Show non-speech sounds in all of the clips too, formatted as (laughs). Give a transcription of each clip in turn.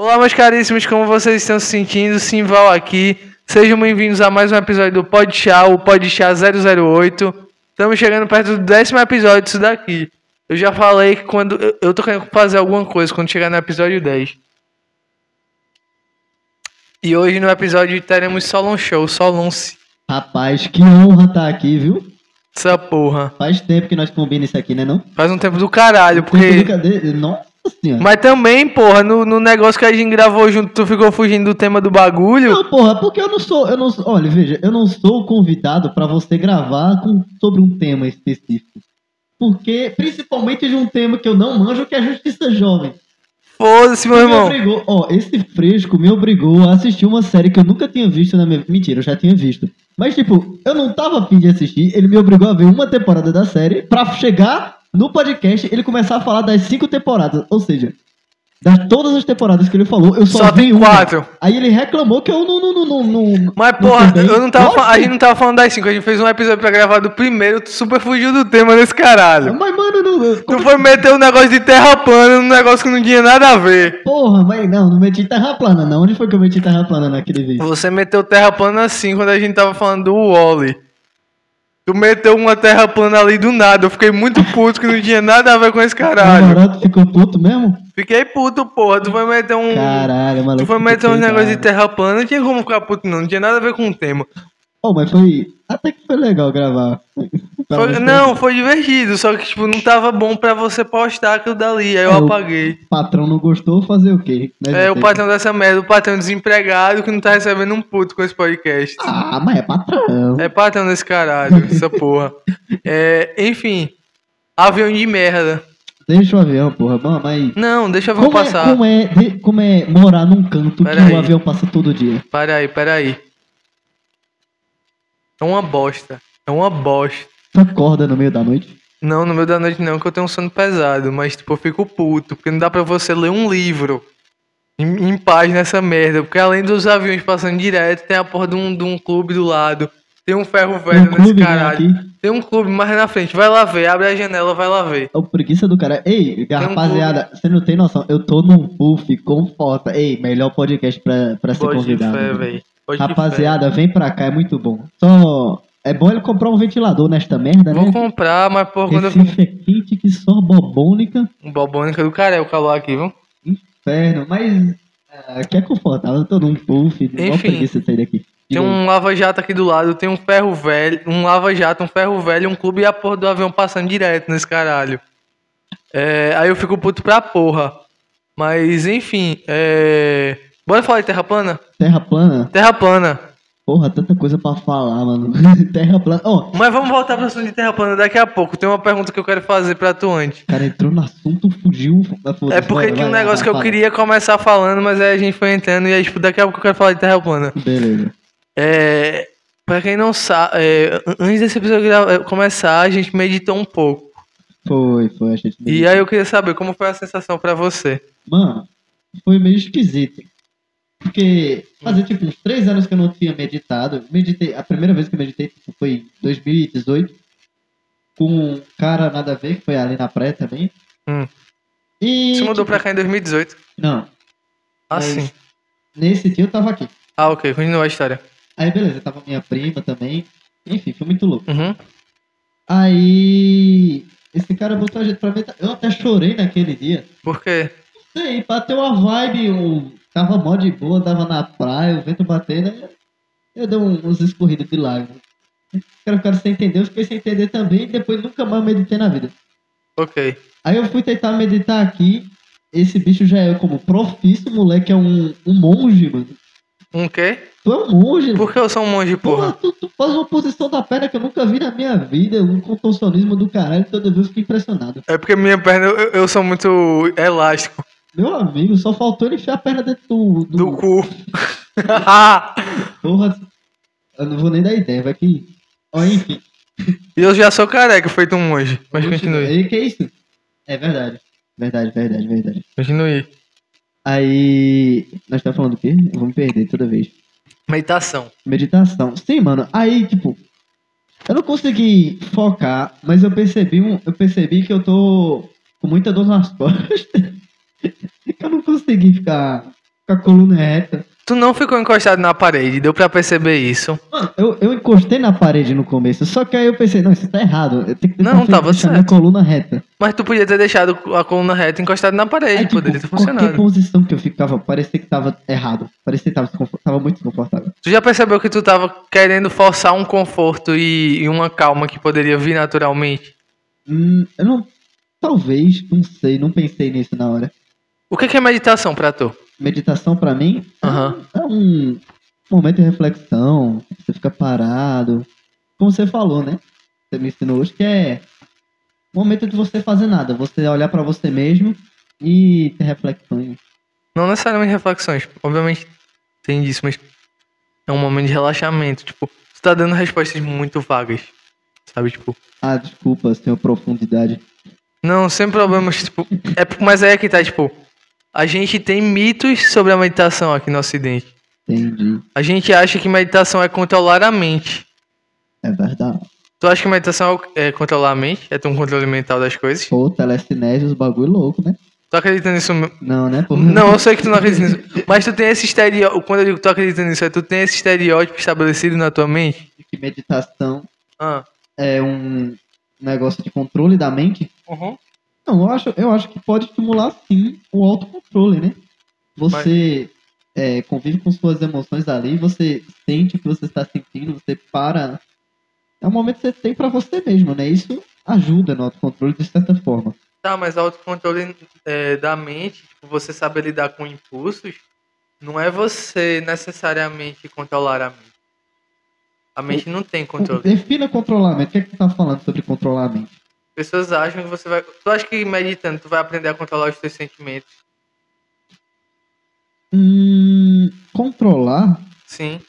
Olá, meus caríssimos, como vocês estão se sentindo? Simval aqui. Sejam bem-vindos a mais um episódio do Pod Chá, o Pod Chá 008. Estamos chegando perto do décimo episódio disso daqui. Eu já falei que quando eu, eu tô querendo fazer alguma coisa quando chegar no episódio 10. E hoje no episódio teremos Solon Show, Solonce. Rapaz, que honra estar aqui, viu? Essa porra. Faz tempo que nós combinamos isso aqui, né não? Faz um tempo do caralho, porque. Tempo do Nossa. Mas também, porra, no, no negócio que a gente gravou junto, tu ficou fugindo do tema do bagulho. Não, porra, porque eu não sou, eu não olha, veja, eu não sou convidado pra você gravar com- sobre um tema específico. Porque, principalmente de um tema que eu não manjo, que é a justiça jovem. Foda-se, meu Me irmão. obrigou, ó, esse fresco me obrigou a assistir uma série que eu nunca tinha visto na minha Mentira, eu já tinha visto. Mas, tipo, eu não tava afim de assistir, ele me obrigou a ver uma temporada da série pra chegar no podcast ele começar a falar das cinco temporadas. Ou seja, das todas as temporadas que ele falou, eu só, Só vi tem uma. quatro. Aí ele reclamou que eu não. não, não, não, Mas, porra, eu não tava, fa- a gente não tava falando das 5, a gente fez um episódio pra gravar do primeiro, tu super fugiu do tema desse caralho. Mas, mano, não. Tu foi meter um negócio de terra plana num negócio que não tinha nada a ver. Porra, mas não, não meti terra plana, não. Onde foi que eu meti terra plana naquele vídeo? Você meteu terra plana assim quando a gente tava falando do Wally. Tu meteu uma terra plana ali do nada. Eu fiquei muito puto que não tinha nada a ver com esse caralho. Namorado ficou puto mesmo? Fiquei puto, porra. Tu foi meter um. Caralho, maluco. Tu foi meter uns negócios de terra plana, não tinha como ficar puto, não. Não tinha nada a ver com o tema. Oh, mas foi. Até que foi legal gravar. Pra Foi- não, foi divertido, só que tipo, não tava bom pra você postar aquilo dali, aí eu É, o- apaguei. O patrão não gostou, fazer o quê? Né, É, o gente? patrão dessa merda, o patrão desempregado que não tá recebendo um puto com esse podcast. Ah, mas é patrão. É patrão desse caralho, (laughs) essa porra. É, enfim, avião de merda. Deixa o avião, porra. Bom, mas. Não, deixa eu ver Como é, passar. como, é, de- como é morar num canto Pera que aí. o avião passa todo dia? Pera aí, pera aí. É uma bosta. É uma bosta. Tu acorda no meio da noite? Não, no meio da noite não, que eu tenho um sono pesado, mas tipo, eu fico puto, porque não dá pra você ler um livro em, em paz nessa merda, porque além dos aviões passando direto, tem a porra de um, de um clube do lado, tem um ferro velho Um nesse né, caralho. aqui. Tem um clube mais na frente, vai lá ver, abre a janela, vai lá ver. É o preguiça do cara. Ei, um rapaziada, você não tem noção. Eu tô num puff com foto. Ei, melhor podcast pra, pra ser Pode de convidado. fé. Rapaziada, vem pra cá, é muito bom. Só. É bom ele comprar um ventilador nesta merda, Vou né? comprar, mas porra, quando eu Recife é quente que só bobônica. Bobônica do cara é o calor aqui, viu? Inferno, mas. ah, Aqui é confortável, eu tô num puff. Igual Enfim. preguiça sair daqui. Tem um lava-jato aqui do lado, tem um ferro velho, um lava-jato, um ferro velho, um clube e a porra do avião passando direto nesse caralho. É, aí eu fico puto pra porra. Mas, enfim, é... Bora falar de terra plana? Terra plana? Terra plana. Porra, tanta coisa pra falar, mano. (laughs) Terra plana. Ó, Mas vamos voltar pro assunto de terra plana daqui a pouco. Tem uma pergunta que eu quero fazer pra tu antes. cara entrou no assunto, fugiu. Ah, É porque bora, tinha um vai, negócio vai, que eu fala. queria começar falando, mas aí a gente foi entrando e aí, tipo, daqui a pouco eu quero falar de terra plana. Beleza. É, pra quem não sabe, é, antes desse episódio gra- começar, a gente meditou um pouco. Foi, foi, a gente. E aí eu queria saber como foi a sensação pra você. Mano, foi meio esquisito. Porque fazia tipo uns três anos que eu não tinha meditado. Meditei, a primeira vez que eu meditei tipo, foi em 2018. Com um cara nada a ver, que foi ali na praia também. Hum. E. Você mudou tipo, pra cá em 2018. Não. Ah, Mas- sim. Nesse dia eu tava aqui. Ah, ok, continua a história. Aí beleza, tava minha prima também. Enfim, foi muito louco. Uhum. Aí. Esse cara botou a gente pra meditar. Eu até chorei naquele dia. Por quê? Sei, bateu uma vibe, um... tava mó de boa, tava na praia, o vento batendo, eu dei uns escorridos de lágrimas. Quero ficar sem entender, eu fiquei sem entender também, e depois nunca mais meditei na vida. Ok. Aí eu fui tentar meditar aqui, esse bicho já é como profício, moleque, é um, um monge, mano. Um quê? Tu é um monge. Por que eu sou um monge, Porra, porra? tu, tu faz uma posição da perna que eu nunca vi na minha vida, um contorcionismo do caralho, toda vez eu fico impressionado. É porque minha perna, eu, eu sou muito elástico. Meu amigo, só faltou ele enfiar a perna dentro do, do, Do cu. (laughs) Porra, eu não vou nem dar ideia, vai que. Ó, enfim. e eu já sou careca, feito um monge. Mas continue. E que é isso? É verdade. Verdade, verdade, verdade. Continue. Aí. Nós tá falando o quê? Eu vou me perder toda vez. Meditação. Meditação. Sim, mano. Aí, tipo. Eu não consegui focar, mas eu percebi, um, eu percebi que eu tô com muita dor nas (laughs) costas. Eu não consegui ficar Com a coluna reta. Tu não ficou encostado na parede, deu pra perceber isso. Mano, eu, eu encostei na parede no começo, só que aí eu pensei, não, isso tá errado. Eu tenho que Não, tava deixar minha certo. coluna reta. Mas tu podia ter deixado a coluna reta encostada na parede, Aí, tipo, poderia ter qualquer funcionado. posição que eu ficava, parecia que tava errado. Parecia que tava, tava muito desconfortável. Tu já percebeu que tu tava querendo forçar um conforto e, e uma calma que poderia vir naturalmente? Hum, eu não. Talvez, não sei, não pensei nisso na hora. O que é meditação pra tu? Meditação pra mim Aham. é um momento de reflexão. Você fica parado. Como você falou, né? Você me ensinou hoje que é um momento de você fazer nada. Você olhar pra você mesmo e ter reflexões. Não necessariamente reflexões, obviamente tem disso, mas é um momento de relaxamento. Tipo, tu tá dando respostas muito vagas, sabe? Tipo, Ah, desculpa, senhor profundidade. não, sem problemas, tipo, é, mas aí é que tá, tipo, a gente tem mitos sobre a meditação aqui no Ocidente. Entendi. A gente acha que meditação é controlar a mente. É verdade. Tu acha que meditação é é controlar a mente? É ter um controle mental das coisas? Pô, telecinese, os bagulho louco, né? Tu acredita nisso? Não, né? Pô? Não, eu sei que tu não acredita nisso. Mas tu tem esse estereótipo. Quando eu digo que tu acredita nisso, é tu tem esse estereótipo estabelecido na tua mente? Que meditação Ah. é um negócio de controle da mente. Uhum. Não, eu acho, eu acho que pode estimular sim o autocontrole, né? Você é, convive com suas emoções ali, você sente o que você está sentindo, você para. É um momento que você tem pra você mesmo, né? Isso ajuda no autocontrole de certa forma. Tá, mas autocontrole é, da mente, tipo, você saber lidar com impulsos, não é você necessariamente controlar a mente. A mente não tem controle. Defina controlamento. O que é que tu tá falando sobre controlar a mente? Pessoas acham que você vai. Tu acha que meditando tu vai aprender a controlar os teus sentimentos? Hum, controlar? Sim.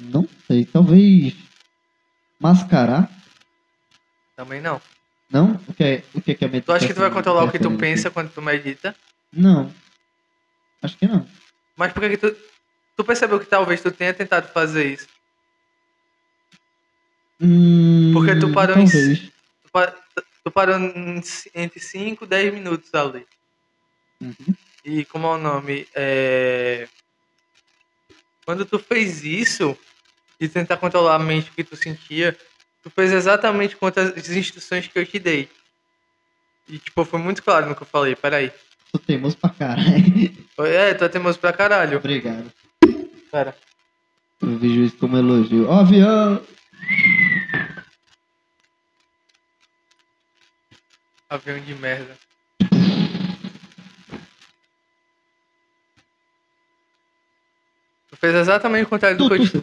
Não sei. Talvez mascarar? Também não. Não? O que é, o que é, que é Tu meditação? acha que tu vai controlar o que tu Meditação? pensa quando tu medita? Não. Acho que não. Mas por que que tu. Tu percebeu que talvez tu tenha tentado fazer isso? Hum, Porque tu parou em. Tu, pa- tu parou entre 5 e 10 minutos ali. Uhum. E como é o nome? É... Quando tu fez isso, de tentar controlar a mente que tu sentia, tu fez exatamente contra as instruções que eu te dei. E tipo, foi muito claro no que eu falei, peraí. Sou teimoso pra caralho. É, tu é teimoso pra caralho. Obrigado. Pera. Eu vejo isso como elogio. Ó, avião! Avião de merda. Tu fez exatamente o contrário do que eu te...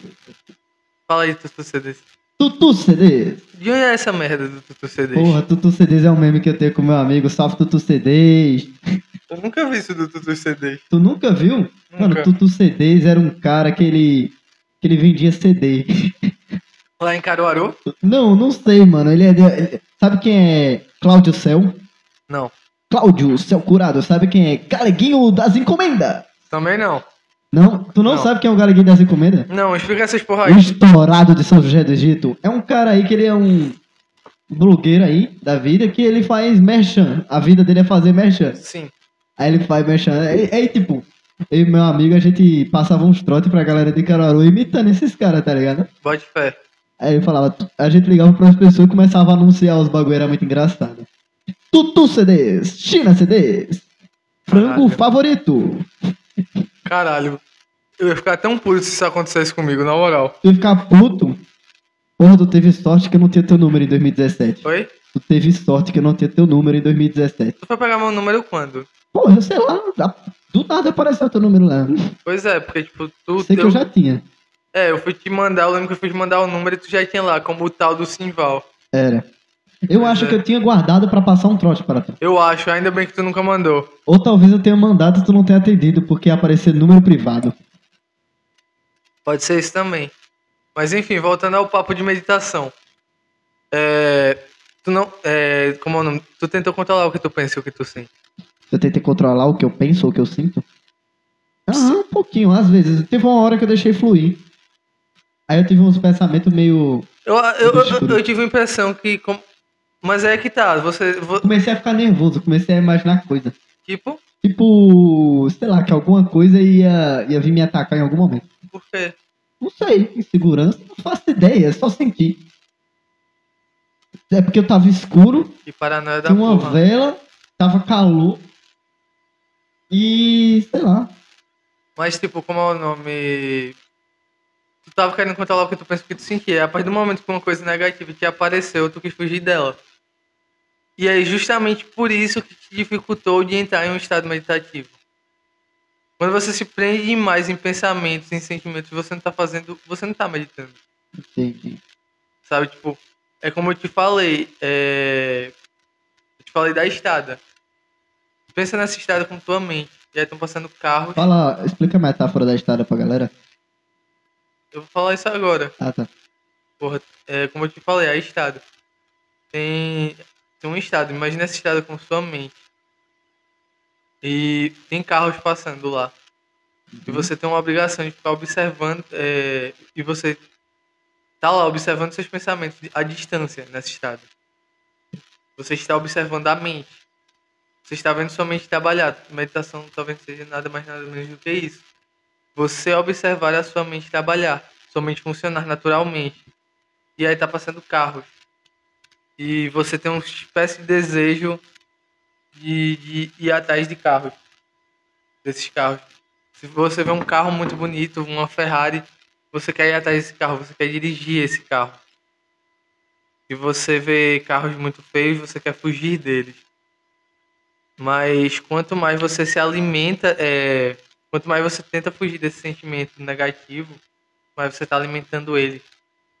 Fala aí, Tutu CDs. Tutu CDs. De onde é essa merda do Tutu CDs? Porra, Tutu CDs é um meme que eu tenho com meu amigo. Salve Tutu CDs. Eu nunca vi isso do Tutu CDs. Tu nunca viu? Mano, Nunca. Tutu CDs era um cara que ele. que ele vendia CD. Lá em Caruaru? Não, não sei, mano. Ele é. ele- Sabe quem é Cláudio Céu? Não. Cláudio Céu Curado. Sabe quem é Galeguinho das Encomendas? Também não. Não? Tu não, Não. sabe quem é o Galeguinho das Encomendas? Não, explica essas porra O aí. estourado de São José do Egito. É um cara aí que ele é um blogueiro aí da vida que ele faz merchan. A vida dele é fazer merchan. Sim. Aí ele faz merchan. Aí, aí, tipo, eu e meu amigo, a gente passava uns trotes pra galera de Caruaru imitando esses caras, tá ligado? Bote fé. Aí ele falava, a gente ligava pras pessoas e começava a anunciar os bagulho, era muito engraçado. Tutu CDs, China CDs, frango Caralho. favorito. Caralho. Eu ia ficar tão puto se isso acontecesse comigo, na moral. Tu ia ficar puto. Porra, tu teve sorte que eu não tinha teu número em 2017. Oi? Tu teve sorte que eu não tinha teu número em 2017. Tu foi pegar meu número quando? Porra, eu sei lá, do nada apareceu teu número lá. Pois é, porque, tipo, tu. Sei que eu já tinha. É, eu fui te mandar, eu lembro que eu fui te mandar o número e tu já tinha lá, como o tal do Simval. Era. Eu Pois acho é. que eu tinha guardado pra passar um trote para tu. Eu acho, ainda bem que tu nunca mandou. Ou talvez eu tenha mandado e tu não tenha atendido, porque ia aparecer número privado. Pode ser isso também. Mas enfim, voltando ao papo de meditação. É. Tu não. É, como é o nome? Tu tentou controlar o que tu pensa e o que tu sente. Eu tentei controlar o que eu penso ou o que eu sinto. Aham, um pouquinho, às vezes. Teve uma hora que eu deixei fluir. Aí eu tive uns pensamentos meio. Eu, eu, eu, eu tive a impressão que. com- Mas é que tá, você. vo- Comecei a ficar nervoso, comecei a imaginar coisa. Tipo. Tipo, sei lá, que alguma coisa ia, ia vir me atacar em algum momento. Por quê? Não sei, insegurança, não faço ideia, é só sentir. É porque eu tava escuro, Que paranoia da tinha uma porra. vela, tava calor. E sei lá. Mas, tipo, como é o nome. Tu tava querendo controlar o que tu pensa que tu sentia. A partir do momento que uma coisa negativa te apareceu, tu quis fugir dela. E é justamente por isso que te dificultou de entrar em um estado meditativo. Quando você se prende demais em pensamentos, em sentimentos, você não tá fazendo. Você não tá meditando. Entendi. Sabe, tipo, é como eu te falei, é... Eu te falei da estrada. Pensa nessa estrada com tua mente. E aí estão passando carros. Fala, explica a metáfora da estrada pra galera. Eu vou falar isso agora. Ah, tá. Porra, é, como eu te falei, a estrada. Tem, tem um estado, imagina essa estrada com sua mente. E tem carros passando lá. E você tem uma obrigação de ficar observando. é, e você tá lá observando seus pensamentos à distância nessa estrada. Você está observando a mente. Você está vendo sua mente trabalhar. Meditação talvez seja nada mais nada menos do que isso. Você observar a sua mente trabalhar, sua mente funcionar naturalmente. E aí tá passando carros. E você tem uma espécie de desejo de, de ir atrás de carros. Desses carros. Se você vê um carro muito bonito, uma Ferrari, você quer ir atrás desse carro, você quer dirigir esse carro. Se você vê carros muito feios, você quer fugir deles. Mas quanto mais você se alimenta, é, quanto mais você tenta fugir desse sentimento negativo, mais você está alimentando ele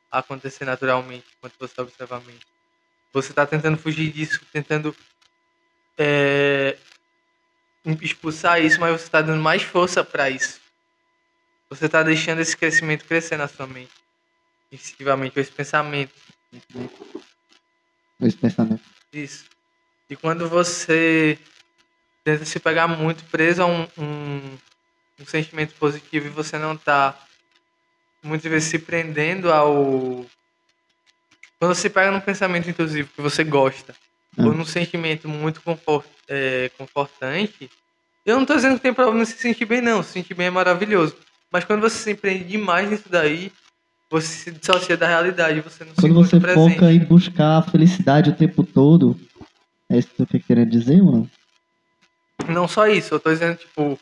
a acontecer naturalmente, enquanto você observa a mente. Você está tentando fugir disso, tentando é, expulsar isso, mas você está dando mais força para isso. Você está deixando esse crescimento crescer na sua mente, instintivamente, esse pensamento. Esse pensamento. Isso. E quando você tenta se pegar muito preso a um, um, um sentimento positivo e você não tá muitas vezes se prendendo ao. Quando você pega num pensamento intrusivo que você gosta, Ah. ou num sentimento muito confort, é, confortante, eu não tô dizendo que tem problema se sentir bem, não. Se sentir bem é maravilhoso. Mas quando você se prende demais nisso daí, você se dissocia da realidade, você não se Quando você presente. foca em buscar a felicidade o tempo todo, é isso que tu quer querer dizer não? Não só isso, eu tô dizendo, tipo,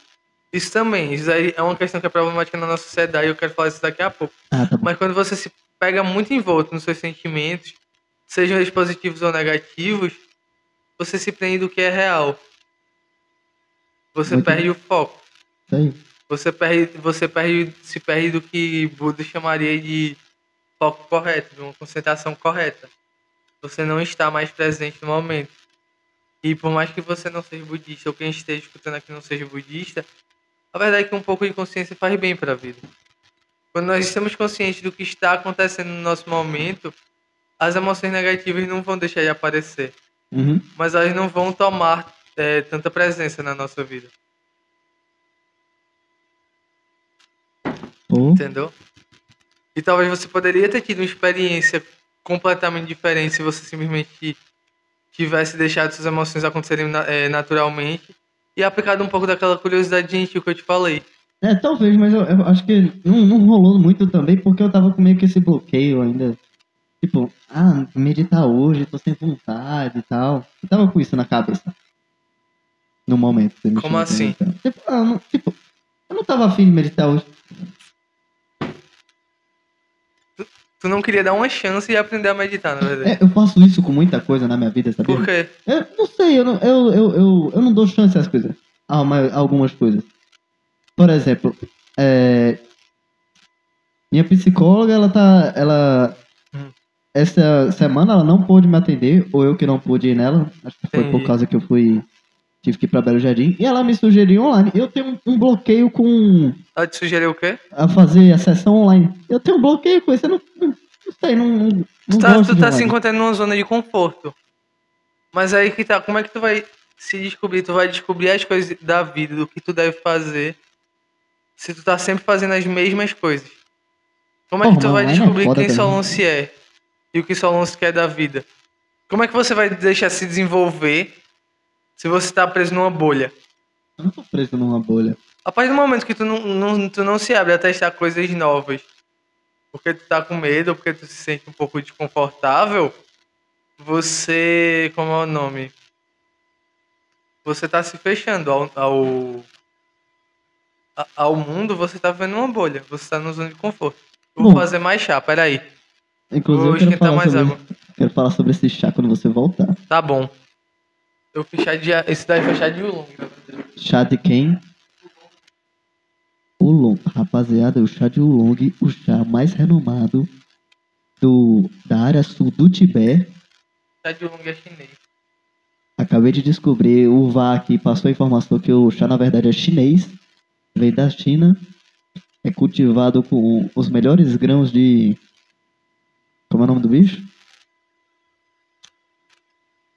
isso também. Isso aí é uma questão que é problemática na nossa sociedade eu quero falar isso daqui a pouco. Ah, tá. Mas quando você se pega muito envolto nos seus sentimentos, sejam eles positivos ou negativos, você se prende do que é real. Você Muito perde o foco. Você perde, você perde, se perde do que Buda chamaria de foco correto, de uma concentração correta. Você não está mais presente no momento. E por mais que você não seja budista, ou quem esteja escutando aqui não seja budista, a verdade é que um pouco de consciência faz bem para a vida. Quando nós estamos conscientes do que está acontecendo no nosso momento, as emoções negativas não vão deixar de aparecer, Uhum. mas elas não vão tomar eh, tanta presença na nossa vida. Pô, Entendeu? E talvez você poderia ter tido uma experiência completamente diferente se você simplesmente tivesse deixado suas emoções acontecerem eh, naturalmente e aplicado um pouco daquela curiosidade gentil que eu te falei. É, talvez, mas eu, eu acho que não, não rolou muito também, porque eu tava com meio que esse bloqueio ainda. Tipo, ah, meditar hoje, tô sem vontade e tal. Eu tava com isso na cabeça. No momento. Como assim? Tipo, ah, não, tipo, eu não tava afim de meditar hoje. Tu não queria dar uma chance e aprender a meditar, na verdade. É, eu faço isso com muita coisa na minha vida, sabia? Por quê? Eu não sei, eu não, eu, eu, eu, eu não dou chance às coisas. A ma- algumas coisas. Por exemplo, é, minha psicóloga, ela tá. Ela. Hum. Essa semana ela não pôde me atender, ou eu que não pude ir nela. Acho que foi por Entendi. causa que eu fui. Tive que ir pra Belo Jardim. E ela me sugeriu online. Eu tenho um, um bloqueio com. Ela te sugeriu o quê? a fazer a sessão online. Eu tenho um bloqueio com isso. Eu não, não, não sei, não. não, Tu não tá, tu tá se encontrando numa zona de conforto. Mas aí que tá, como é que tu vai se descobrir? Tu vai descobrir as coisas da vida, do que tu deve fazer, se tu tá sempre fazendo as mesmas coisas. Como é que Porra, tu vai é descobrir foda quem. Solonce é e o que Solonce quer da vida? Como é que você vai deixar se desenvolver se você tá preso numa bolha? Eu não tô preso numa bolha. A partir do momento que tu não, não, tu não se abre a testar coisas novas, porque tu tá com medo, ou porque tu se sente um pouco desconfortável, você. Como é o nome? Você tá se fechando ao. ao, ao mundo, você tá vivendo uma bolha. Você tá na zona de conforto. Eu vou Bom. fazer mais chá, peraí. Inclusive, Vou esquentar falar, mais sobre, água. quero falar sobre esse chá quando você voltar. Tá bom. Eu chá de. Esse daí foi chá de na verdade. Chá de quem? Oolong. Rapaziada, o chá de Oolong, o chá mais renomado do, da área sul do Tibete. Chá de oolong é chinês. Acabei de descobrir, o VA aqui passou a informação que o chá na verdade é chinês, veio da China, é cultivado com os melhores grãos de. Como é o nome do bicho?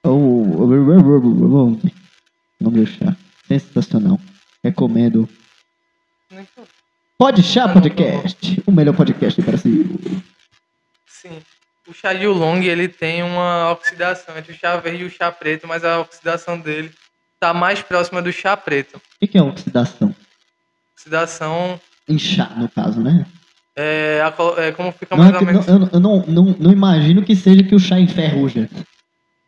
O o nome do chá. Sensacional. Recomendo. Pode Chá Podcast, o melhor podcast do Brasil. Sim. O chá de oolong, ele tem uma oxidação entre o chá verde e o chá preto, mas a oxidação dele tá mais próxima do chá preto. O que é oxidação? Oxidação Em chá, no caso, né? é, a é como fica Não mais é ou que, menos. eu, eu não, não, não imagino que seja que o chá enferruja.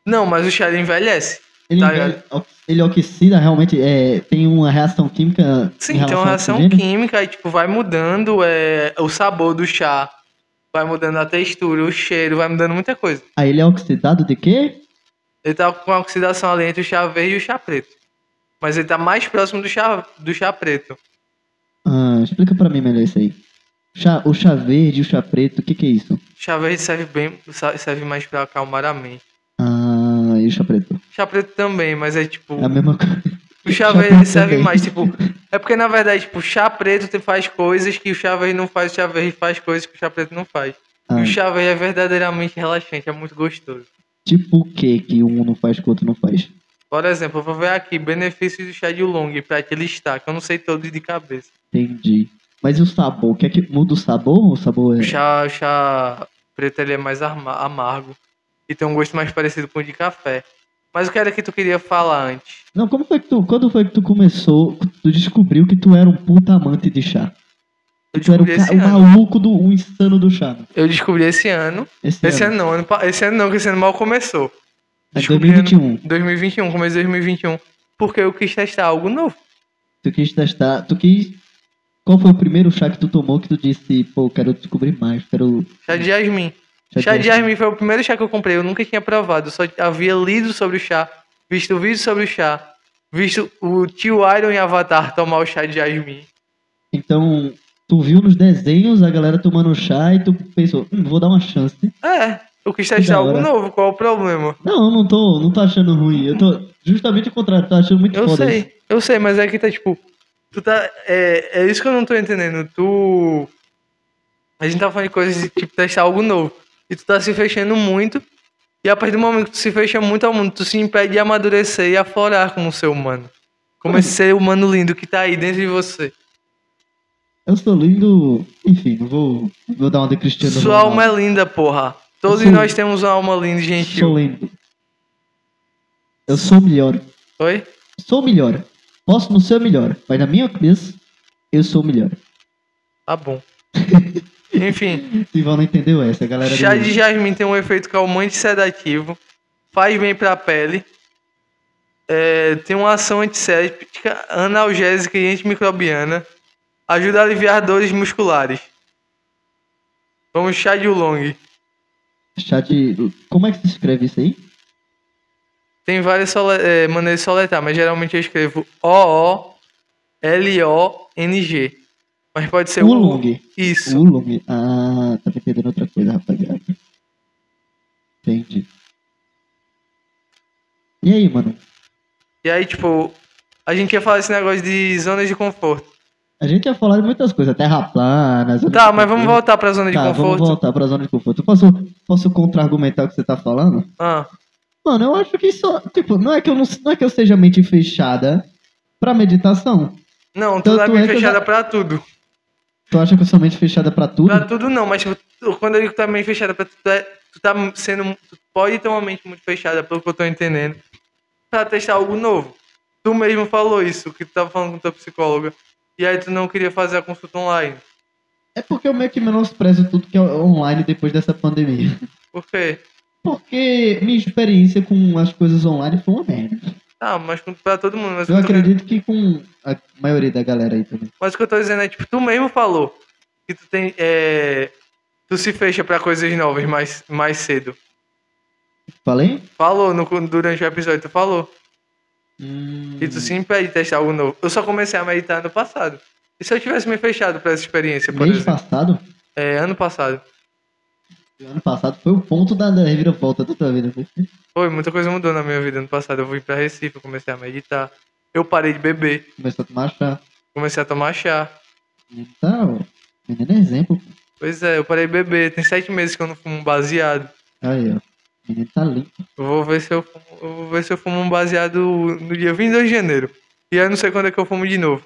Não, mas o chá envelhece. Ele, Tá envelhe- ele oxida realmente, é, tem uma reação química. Sim, tem uma reação química e tipo, vai mudando é, o sabor do chá, vai mudando a textura, o cheiro, vai mudando muita coisa. Aí ele é oxidado de quê? Ele tá com a oxidação ali entre o chá verde e o chá preto. Mas ele tá mais próximo do chá, do chá preto. Ah, explica pra mim melhor isso aí. Chá, o chá verde e o chá preto, o que que é isso? O chá verde serve bem, serve mais pra acalmar a mente. Ah, e o chá preto? Chá preto também, mas é tipo. É a mesma coisa. O chá chá verde serve também. mais, tipo. É porque na verdade, tipo, o chá preto te faz coisas que o chá verde não faz, o chá verde faz coisas que o chá preto não faz. Ah, E o chá verde é verdadeiramente relaxante, é muito gostoso. tipo o que que um não faz que o outro não faz? Por exemplo, eu vou ver aqui benefícios do chá de oolong pra te listar, que eu não sei todos de cabeça. Entendi. Mas e o sabor? Quer que muda o sabor? O sabor é. O chá, o chá preto ele é mais amargo e tem um gosto mais parecido com o de café. Mas o que era que tu queria falar antes? Não, como foi que tu. Quando foi que tu começou, tu descobriu que tu era um puta amante de chá? Eu tu era o, ca- o ano. maluco do o insano do chá. Eu descobri esse ano. Esse, Esse ano. ano não, ano esse ano não, que esse ano mal começou. É Descobri 2021. 2021, começo de 2021. Porque eu quis testar algo novo. Tu quis testar. Tu quis. Qual foi o primeiro chá que tu tomou que tu disse, pô, quero descobrir mais, quero. Chá de jasmim. Chá de jasmim foi o primeiro chá que eu comprei. Eu nunca tinha provado. Eu só havia lido sobre o chá, visto o vídeo sobre o chá, visto o tio Iron em Avatar tomar o chá de jasmim. Então, tu viu nos desenhos a galera tomando chá e tu pensou, hum, vou dar uma chance. É, eu quis Que testar algo novo. Qual o problema? Não, eu não tô, não tô achando ruim. Eu tô justamente o contrário, tô achando muito Eu foda. isso. sei, eu sei, mas é que tá tipo. Tu tá. É, é isso que eu não tô entendendo. Tu. A gente tá falando de coisas de tipo testar algo novo. E tu tá se fechando muito. E a partir do momento que tu se fecha muito ao mundo, tu se impede de amadurecer e aflorar como ser humano. Como esse ser humano lindo que tá aí dentro de você. Eu sou lindo. Enfim, não vou, vou dar uma de Cristiano Sua Ronaldo. alma é linda, porra. Todos sou- nós temos uma alma linda e Sou lindo. Eu sou o melhor. Oi? Sou o melhor. Posso não ser o melhor, mas na minha cabeça, eu sou o melhor. Tá bom. (laughs) Enfim. Sival não entendeu essa, a galera. Chá de jasmim tem um efeito calmante e sedativo, faz bem pra pele, é, tem uma ação antisséptica, analgésica e antimicrobiana, ajuda a aliviar dores musculares. Vamos chá de oolong. Chá de. Como é que se escreve isso aí? Tem várias sole- é, maneiras de soletrar, mas geralmente eu escrevo O-O-L-O-N-G. Mas pode ser Oolong. Isso. Oolong. Ah, tá entendendo outra coisa, rapaziada. Entendi. E aí, mano? E aí, tipo, a gente ia falar esse negócio de zonas de conforto. A gente ia falar de muitas coisas, terra plana. Tá, mas vamos voltar pra zona de Tá, vamos conforto. voltar pra zona de conforto. Eu posso, posso contra-argumentar o que você tá falando? Ah, Mano, eu acho que isso. Tipo, não é que eu, não, não é que eu seja mente fechada pra meditação. não, tu Tanto é é eu fechada já- pra tudo. Tu acha que eu sou mente fechada pra tudo? Pra tudo não, mas tipo, tu- quando eu digo que tu é bem fechada pra tudo, tu, é- tu tá sendo. Tu pode ter uma mente muito fechada, pelo que eu tô entendendo, pra testar algo novo. Tu mesmo falou isso, que tu tava falando com tua psicóloga. E aí tu não queria fazer a consulta online. É porque eu meio que menosprezo tudo que é online depois dessa pandemia. Por quê? Porque minha experiência com as coisas online foi uma merda. Ah, mas pra todo mundo. Mas, Eu tô acredito que com a maioria da galera aí também. Mas o que eu tô dizendo é, tipo, tu mesmo falou que tu tem. É... Tu se fecha pra coisas novas mais, mais cedo. Falei? Falou no, durante o episódio, tu falou. Hum, E tu se impede de testar algo novo. Eu só comecei a meditar ano passado. E se eu tivesse me fechado pra essa experiência, por mês exemplo? passado? É, ano passado. Ano passado foi o ponto da, da reviravolta da tua vida. Foi, muita coisa mudou na minha vida ano passado. Eu fui pra Recife, eu comecei a meditar. Eu parei de beber, Começou a tomar chá. comecei a tomar chá. Ó. Menino é exemplo. Pois é, eu parei de beber. Tem sete meses que eu não fumo um baseado. Aí, ó. Menino tá limpo. Eu vou ver se eu fumo, eu vou ver se eu fumo um baseado no dia 22 de janeiro. E aí eu não sei quando é que eu fumo de novo.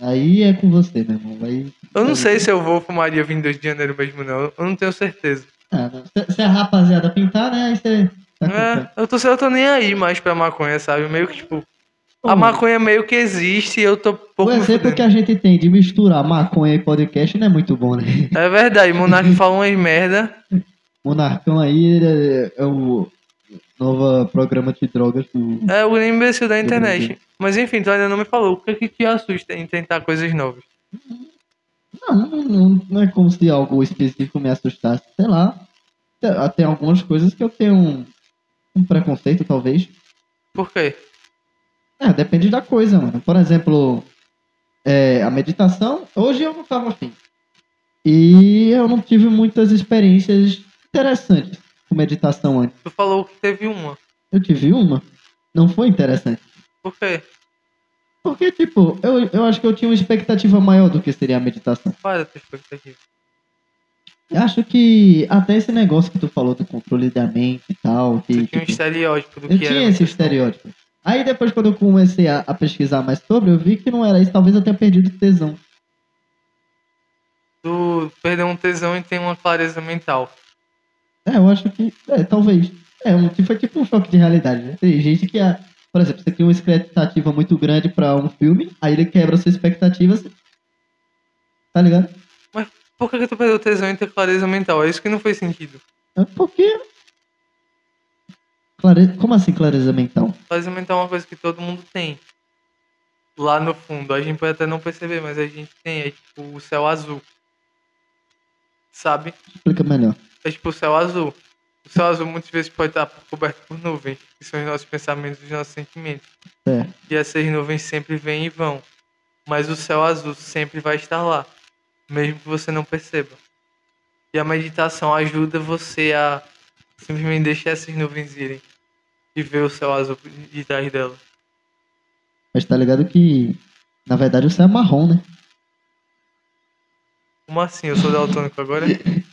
Aí é com você, meu irmão. Vai... Eu não sei se eu vou fumar dia 22 de janeiro mesmo, não. Eu não tenho certeza. Ah, não. Se, a rapaziada pintar, né? Aí você. Tá É, eu tô, eu tô nem aí mais pra maconha, sabe? Meio que, tipo, a maconha meio que existe e eu tô O pouco me exemplo que a gente tem de misturar maconha e podcast não é muito bom, né? É verdade, Monark fala umas merda. Monarcão aí é, é o novo programa de drogas do. É o imbecil da internet. Mas enfim, tu ainda não me falou. O que, que te assusta em tentar coisas novas? Não, não, não, não é como se algo específico me assustasse. Sei lá. Tem- Tem algumas coisas que eu tenho um, um preconceito, talvez. Por quê? É, depende da coisa, mano. Por exemplo, é, a meditação, hoje eu não tava afim. E eu não tive muitas experiências interessantes meditação antes. Tu falou que teve uma. Eu tive uma, não foi interessante. Por quê? Porque, tipo, eu, eu acho que eu tinha uma expectativa maior do que seria a meditação. Qual era a tua expectativa? Eu acho que até esse negócio que tu falou do controle da mente e tal, que, Tu tinha um tipo, estereótipo do eu que era. tinha esse estereótipo. Aí depois quando eu comecei a, a pesquisar mais sobre, eu vi que não era isso, talvez eu tenha perdido o tesão. Tu perdeu um tesão e tem uma clareza mental. É, eu acho que. É, talvez. É, um, foi tipo um choque de realidade, né? Tem gente que, ah, por exemplo, você cria uma expectativa muito grande pra um filme, aí ele quebra sua expectativa. você- Tá ligado? Por que, tu perdeu o tesão em ter clareza mental? É isso que não fez sentido. É porque. Clare... Como assim clareza mental? Clareza mental é uma coisa que todo mundo tem. Lá no fundo. A gente pode até não perceber, mas a gente tem. É tipo o céu azul. Sabe? Explica melhor. É tipo o céu azul. O céu azul muitas vezes pode estar coberto por nuvens, que são os nossos pensamentos e os nossos sentimentos. É. E essas nuvens sempre vêm e vão. Mas o céu azul sempre vai estar lá, mesmo que você não perceba. E a meditação ajuda você a simplesmente deixar essas nuvens irem e ver o céu azul de trás dela. Mas tá ligado que. Na verdade o céu é marrom, né? Como assim? Eu sou daltônico agora? (laughs)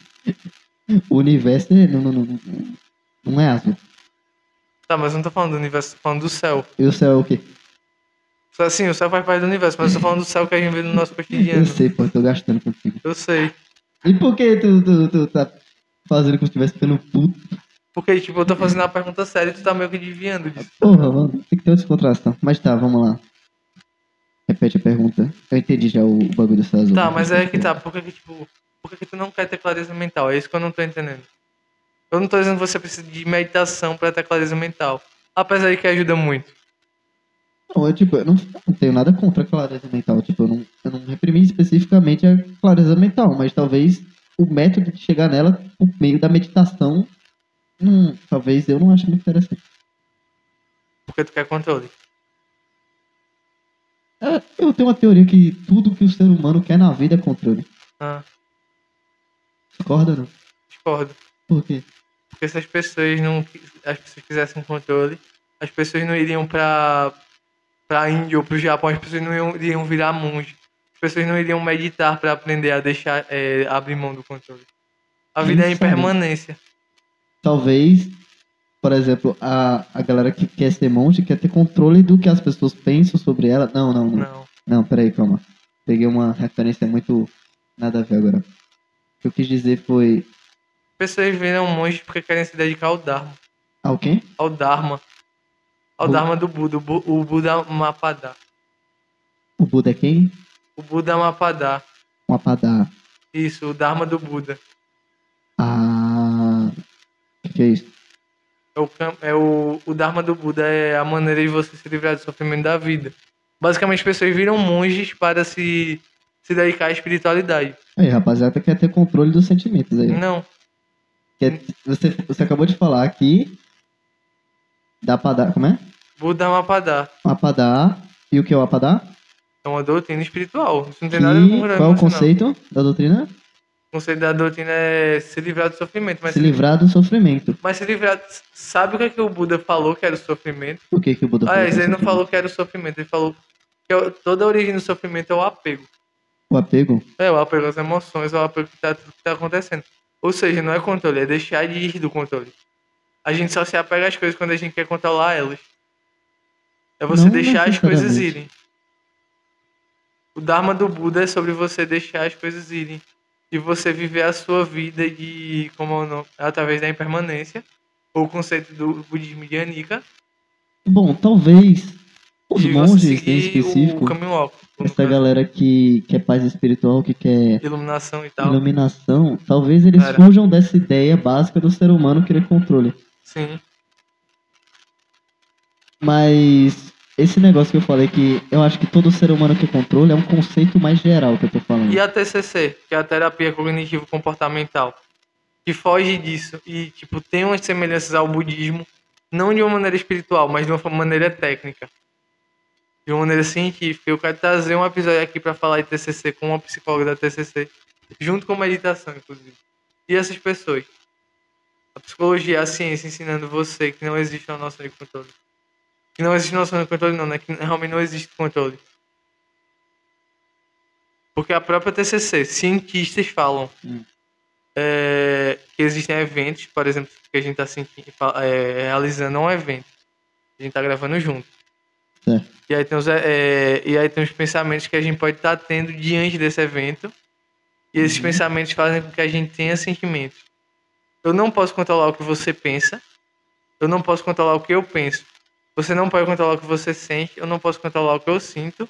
O universo é- não, não, não, é azul. Tá, mas eu não tô falando do universo, tô falando do céu. E o céu é o quê? Assim, o céu faz parte do universo, mas eu tô falando do céu que a gente vê no nosso Eu cotidiano. sei, pô, eu tô gastando contigo. Eu sei. E por que tu, tu, tu tá fazendo como se estivesse ficando puto? Porque, tipo, eu tô fazendo a pergunta séria e tu tá meio que desviando disso. Porra, mano, tem que ter uma descontração. Mas tá, vamos lá. Repete a pergunta. Eu entendi já o bagulho do céu azul. Tá, mas é que tá, por que que, tipo, por que que tu não quer ter clareza mental? É isso que eu não tô entendendo. Eu não tô dizendo que você precisa de meditação pra ter clareza mental. Apesar de que ajuda muito. Não, eu, tipo, eu não, não tenho nada contra a clareza mental. Tipo, eu não, eu não reprimi especificamente a clareza mental, mas talvez o método de chegar nela por meio da meditação, hum, talvez eu não ache muito interessante. Porque tu quer controle. É, Eu tenho uma teoria que tudo que o ser humano quer na vida é controle. Ah, Concorda ou não? discordo. Por quê? Porque se as pessoas não. As pessoas quisessem controle, as pessoas não iriam pra. pra Índia ou pro Japão, as pessoas não iriam, iriam virar monge. As pessoas não iriam meditar pra aprender a deixar. é, abrir mão do controle. A vida é Isso aí. impermanência. Talvez, por exemplo, a, a galera que quer ser monge quer ter controle do que as pessoas pensam sobre ela. Não, não, não. Não. Não, peraí, calma. Peguei uma referência muito nada a ver agora. O que eu quis dizer foi. As pessoas viram monges porque querem se dedicar ao Dharma. Ah, o quê? Ao Dharma. Ao Bu- Dharma do Buda, o, Bu- o Buda Mapadá. O Buda é quem? O Buda Mapadá. Um apadá. Isso, o Dharma do Buda. Ah. O que, é isso? É o, é o, o Dharma do Buda é a maneira de você se livrar do sofrimento da vida. Basicamente, as pessoas viram monges para se, se dedicar à espiritualidade. Aí, rapaziada, quer ter controle dos sentimentos aí. Não, Quer- você, você acabou de falar aqui. Dá pra dar. Como é? Buda Mapadá. Um apadá. E o que é o apadá? É uma doutrina espiritual. Isso não tem Que, nada a ver com qual é o conceito da doutrina? O conceito da doutrina é se livrar do sofrimento. Mas Se livrar do sofrimento. Mas se livrar. Sabe o que, é que o Buda falou que era o sofrimento? O que, que o Buda Ah, falou? ele que é não falou que era o sofrimento, ele falou que é- toda a origem do sofrimento é o apego. O apego? É, o apego às emoções, é o apego que tá, tudo que tá acontecendo. Ou seja, não é controle, é deixar de ir do controle. A gente só se apega às coisas quando a gente quer controlar elas. É você Não deixar as coisas irem. O Dharma do Buda é sobre você deixar as coisas irem. E você viver a sua vida de, como é o nome, através da impermanência. Ou o conceito do budismo de Anika. Bom, talvez os monges em específico, essa galera que quer paz espiritual, que quer Iluminação e tal. iluminação, talvez eles Era. fujam dessa ideia básica do ser humano querer controle. Sim. Mas esse negócio que eu falei que eu acho que todo ser humano quer controle é um conceito mais geral que eu tô falando. E a TCC, que é a terapia cognitivo comportamental, que foge disso e tipo tem umas semelhanças ao budismo, não de uma maneira espiritual, mas de uma maneira técnica. De uma maneira científica. Eu quero trazer um episódio aqui para falar de TCC com uma psicóloga da TCC, junto com meditação, inclusive. E essas pessoas. A psicologia, a ciência ensinando você que não existe uma noção de controle. Que não existe noção de controle, não, né? Que realmente não existe controle. Porque a própria TCC, cientistas falam Hum. é, que existem eventos, por exemplo, que a gente está realizando um evento. A gente está gravando junto. Certo. E aí, tem os, é, e aí tem os pensamentos que a gente pode estar tendo diante desse evento. E esses Uhum. pensamentos fazem com que a gente tenha sentimentos. Eu não posso controlar o que você pensa. Eu não posso controlar o que eu penso. Você não pode controlar o que você sente. Eu não posso controlar o que eu sinto.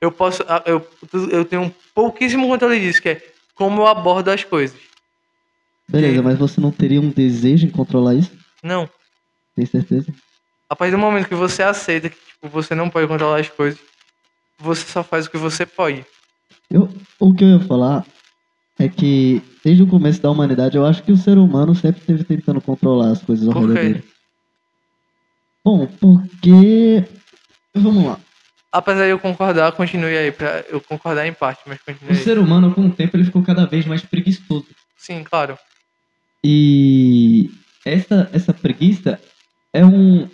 Eu posso. ah, Eu, eu tenho um pouquíssimo controle disso, que é como eu abordo as coisas. Beleza, Sim. mas você não teria um desejo em controlar isso? Não. Tem certeza? A partir do momento que você aceita que tipo, você não pode controlar as coisas, você só faz o que você pode. Eu, o que eu ia falar é que desde o começo da humanidade eu acho que o ser humano sempre esteve tentando controlar as coisas ao Por redor quê? dele. Bom, porque. Vamos lá. Apesar de eu concordar, continue aí. Pra eu concordar em parte, mas continue O aí. ser humano, com o tempo, ele ficou cada vez mais preguiçoso. Sim, claro. E essa, essa preguiça é um.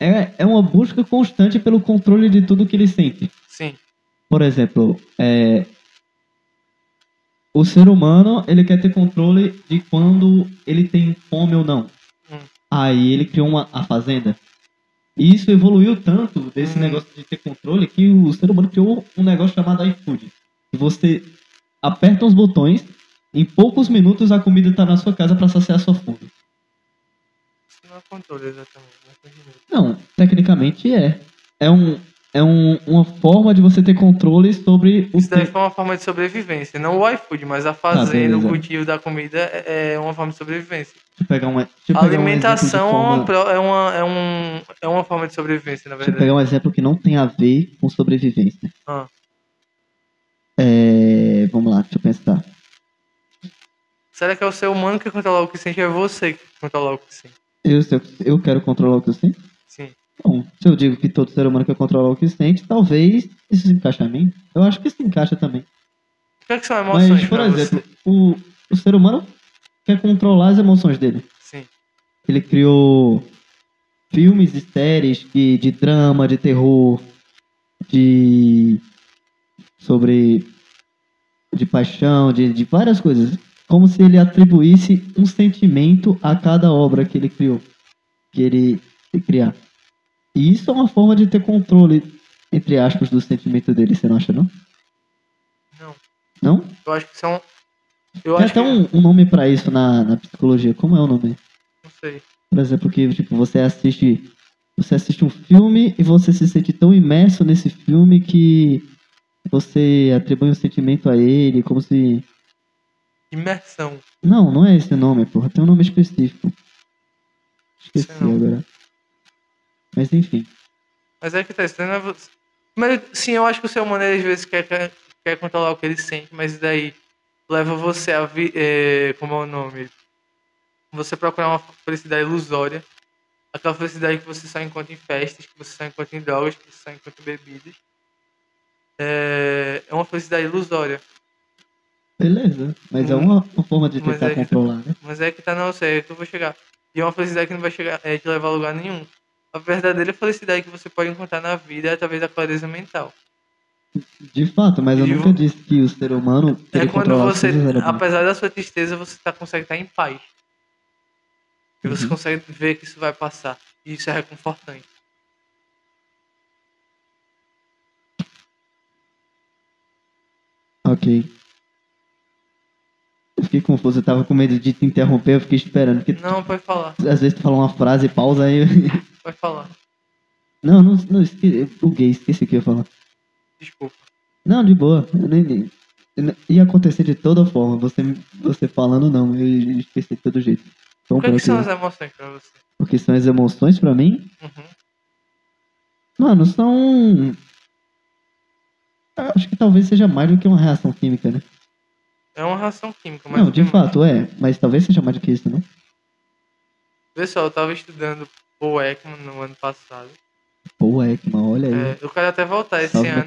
É, é uma busca constante pelo controle de tudo que ele sente. Sim. Por exemplo, é, o ser humano ele quer ter controle de quando ele tem fome ou não. Hum. Aí ele criou uma, a fazenda. E isso evoluiu tanto desse Hum. negócio de ter controle que o ser humano criou um negócio chamado iFood. Você aperta uns botões, em poucos minutos a comida está na sua casa para saciar sua fome. Não é controle exatamente. Não, tecnicamente é. É, um, é um, uma forma de você ter controle sobre o Isso daí foi uma forma de sobrevivência. Não o iFood, mas a fazenda, o beleza. cultivo da comida é é uma forma de sobrevivência. Deixa eu pegar um, deixa eu A um alimentação é, uma, forma- é, uma, é, um, é uma forma de sobrevivência, na Deixa eu verdade. pegar um exemplo que não tem a ver com sobrevivência. Ah. É, vamos lá, deixa eu pensar. Será que é o ser humano que controla o que sente ou é você que controla o que sente? Eu, eu, eu quero controlar o que eu sinto? Sim. Bom, se eu digo que todo ser humano quer controlar o que sente, talvez isso se encaixe a mim. Eu acho que se encaixa também. O que, é que são emoções Mas, por exemplo, você? o, o ser humano quer controlar as emoções dele. Sim. Ele criou filmes e séries que, de drama, de terror, de. sobre. de paixão, de, de várias coisas. Como se ele atribuísse um sentimento a cada obra que ele criou. Que ele, criar. E isso é uma forma de ter controle, entre aspas, do sentimento dele, você não acha, não? Não. Não? Eu acho que são. Eu Tem até um, um nome pra isso na, na psicologia. Como é o nome? Não sei. Por exemplo, que tipo, você assiste Você assiste um filme e você se sente tão imerso nesse filme que você atribui um sentimento a ele, como se. Imersão. Não, não é esse o nome, porra. Tem um nome específico. Esqueci agora. Mas enfim. Mas é que tá, isso é você. Mas sim, eu acho que o ser humano às vezes quer, quer, controlar o que ele sente, mas daí leva você a vi, é, como é o nome? Você procurar uma felicidade ilusória. Aquela felicidade que você só encontra em festas, que você só encontra em drogas, que você só encontra em bebidas. É, é uma felicidade ilusória. Beleza. Mas é Hum. uma, uma forma de tentar é que- controlar, né? Mas é que tá, não, sei, é que eu vou chegar. E é uma felicidade que não vai chegar, é, te levar a lugar nenhum. A verdadeira felicidade que você pode encontrar na vida é através da clareza mental. De fato, mas eu E nunca o- disse que o ser humano É quando você, apesar da sua tristeza, você tá, consegue estar em paz. E você Uhum. consegue ver que isso vai passar. E isso é reconfortante. Ok. Eu fiquei confuso, eu tava com medo de te interromper, eu fiquei esperando. Porque Não, pode falar. às vezes tu fala uma frase e pausa aí. (laughs) Pode falar. não, não, não esqueci, eu buguei, esqueci o que eu ia falar. Desculpa. Não, de boa. Eu nem, nem- ia acontecer de toda forma. Você, você falando, não. Eu esqueci de todo jeito. Então, O que, é que são as emoções pra você? Porque são as emoções pra mim? Uhum. Mano, são. Eu acho que talvez seja mais do que uma reação química, né? É uma reação química, mas não, o de fato é. Mas talvez seja mais isso, não? Pessoal, eu tava estudando Paul Ekman no ano passado. Pô, Ekman, olha aí. É, eu quero até voltar esse Salve ano.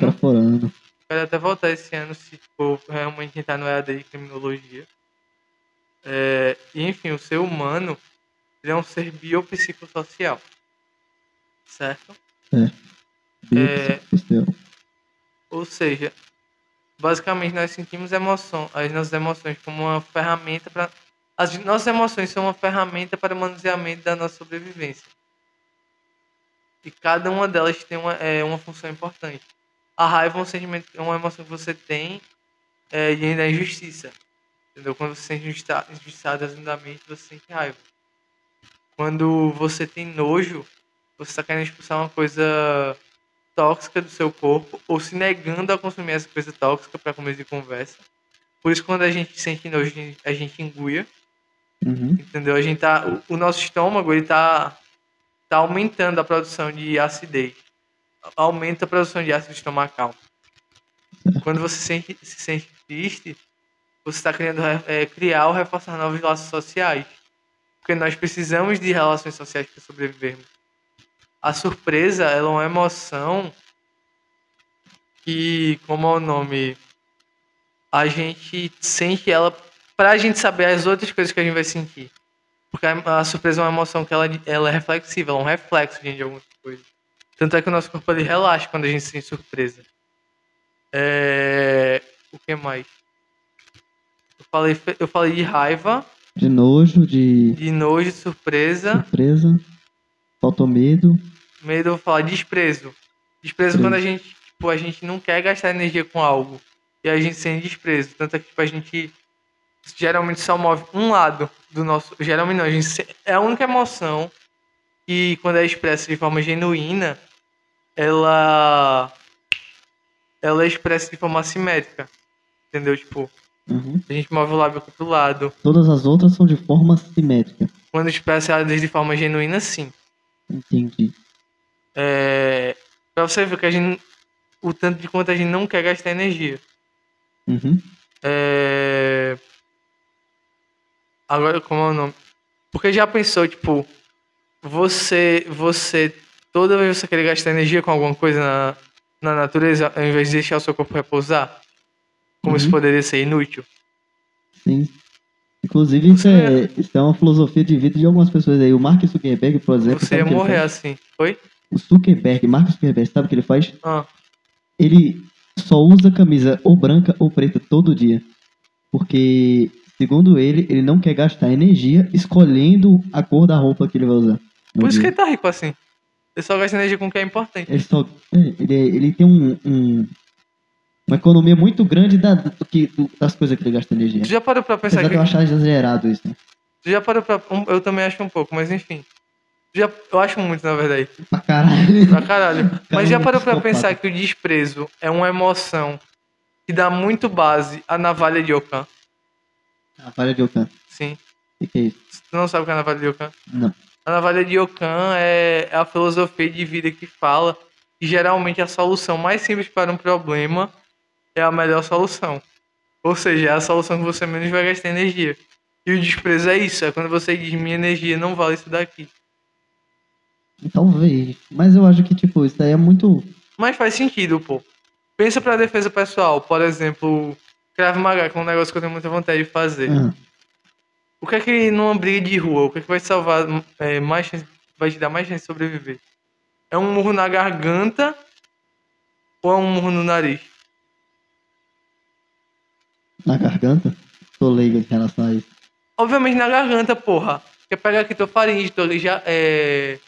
Eu quero até voltar esse ano se tipo, realmente entrar no EAD de criminologia. É, enfim, o ser humano é um ser biopsicossocial. Certo? É. Biopsicossocial. Ou seja, basicamente nós sentimos emoção, as nossas emoções como uma ferramenta para. As nossas emoções são uma ferramenta para o manuseamento da nossa sobrevivência. E cada uma delas tem uma, é, uma função importante. A raiva é um sentimento, é uma emoção que você tem é, diante da injustiça. Entendeu? Quando você se sente injustiçado resumidamente, você sente raiva. Quando você tem nojo, você está querendo expulsar uma coisa tóxica do seu corpo ou se negando a consumir essa coisa tóxica para começo de conversa. Por isso, quando a gente sente nojo, a gente- enguia, Uhum. entendeu? A gente tá, o, o nosso estômago ele tá, tá aumentando a produção de acidez, aumenta a produção de ácido estomacal. Quando você sente, se sente triste, você está querendo é, criar ou reforçar novos laços sociais, porque nós precisamos de relações sociais para sobrevivermos. A surpresa ela é uma emoção que, como é o nome, a gente sente ela pra gente saber as outras coisas que a gente vai sentir. Porque a, a surpresa é uma emoção que ela, ela é reflexiva, ela é um reflexo de algumas coisas. Tanto é que o nosso corpo ele relaxa quando a gente sente surpresa. É... O que mais? Eu falei, eu falei de raiva, De nojo, de de nojo, de surpresa. surpresa. Faltou medo. Medo, eu vou falar desprezo. Desprezo Sim. quando a gente, tipo, a gente não quer gastar energia com algo. E a gente sente desprezo. Tanto é que, tipo, a gente geralmente só move um lado do nosso. Geralmente não, a gente é a única emoção que, quando é expressa de forma genuína, ela. Ela é expressa de forma assimétrica. Entendeu? Tipo, Uhum. a gente move o lábio pro lado. Todas as outras são de forma simétrica. Quando expressa ela de forma genuína, sim. Entendi. É, pra você ver que a gente. O tanto de quanto a gente não quer gastar energia. Uhum. É... Agora, como é o nome? Porque já pensou, tipo, você, você, toda vez que você querer gastar energia com alguma coisa na, na natureza, ao invés de deixar o seu corpo repousar, como isso Uhum. poderia ser inútil? Sim. Inclusive, isso é, isso é uma filosofia de vida de algumas pessoas aí. O Mark Zuckerberg, por exemplo. Você ia que morrer assim. Oi? O Zuckerberg, Mark Zuckerberg, sabe o que ele faz? Ah, Ele só usa camisa ou branca ou preta todo dia. Porque, segundo ele, ele não quer gastar energia escolhendo a cor da roupa que ele vai usar. por isso que dia. ele tá rico assim. Ele só gasta energia com o que é importante. Ele só. é, Ele, ele tem um, um- uma economia muito grande da, do que, do- das coisas que ele gasta energia. Tu já parou pra pensar Apesar que. eu achar exagerado isso. né? Tu já parou pra. eu também acho um pouco, mas enfim. Já, eu acho muito, na verdade. Pra caralho. Pra caralho. (laughs) Mas já Caramba, parou pra pensar que o desprezo é uma emoção que dá muito base à navalha de Okan? Navalha de Okan. Sim. O que, que é isso? Tu não sabe o que é a navalha de Okan? Não. A navalha de Okan é a filosofia de vida que fala que geralmente a solução mais simples para um problema é a melhor solução. Ou seja, é a solução que você menos vai gastar energia. E o desprezo é isso, é quando você diz minha energia não vale isso daqui. Talvez. Mas eu acho que, tipo, isso daí é muito. Mas faz sentido, pô. Pensa pra defesa pessoal, por exemplo, Krav Maga, que é um negócio que eu tenho muita vontade de fazer. Ah, O que é que numa briga de rua, o que é que vai te salvar é, mais chance, vai te dar mais chance de sobreviver? É um murro na garganta ou é um murro no nariz? Na garganta? Tô leigo em relação a isso. Obviamente na garganta, porra. Quer pegar aqui tua faringe, tua, já, é,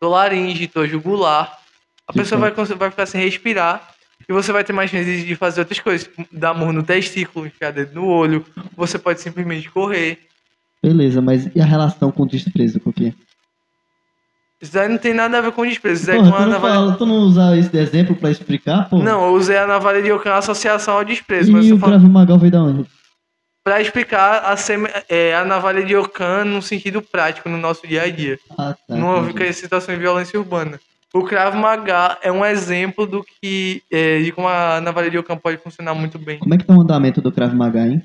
tua laringe, tua jugular. A pessoa vai, vai ficar sem respirar. E você vai ter mais chance de fazer outras coisas. Dar murro no testículo, enfiar dedo no olho. Você pode simplesmente correr. Beleza, mas e a relação com o desprezo, com o quê? Isso daí não tem nada a ver com desprezo. Isso daí é Porra, com tu a não, navalha... fala, tu não usa esse exemplo pra explicar, pô? Não, eu usei a navalha de Okan associação ao desprezo. Mas E eu o tô falando Krav Maga veio da onde? pra explicar a, seme... é, a navalha de Okan no sentido prático, no nosso dia a dia. Ah, tá. não entendi. houve situação de violência urbana. O Krav Maga é um exemplo do que é, de como a navalha de Okan pode funcionar muito bem. Como é que tá o andamento do Krav Maga, hein?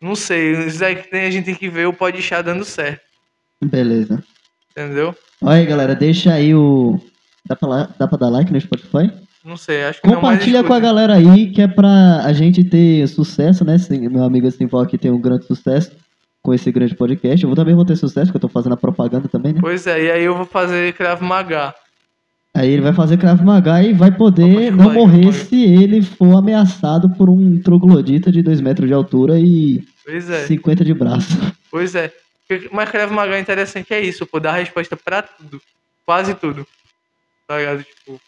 Não sei, isso aí que tem, a gente tem que ver o pode chá dando certo, Beleza. entendeu? Olha aí, galera, deixa aí o. Dá pra, lá- dá pra dar like no Spotify? Não sei, acho que não, Compartilha com a galera aí, que é pra a gente ter sucesso, né? Sim, Meu amigo Simval aqui tem um grande sucesso com esse grande podcast. Eu vou- também vou ter sucesso, porque eu tô fazendo a propaganda também, né? Pois é, e aí eu vou fazer Krav Maga. Aí ele vai fazer Krav Maga e vai poder não morrer se ele for ameaçado por um troglodita de 2 metros de altura e Pois é, 50 de braço. pois é. Mas Krav Maga é interessante é isso, pô, dar resposta pra tudo. Quase tudo. Tá ligado? Tipo,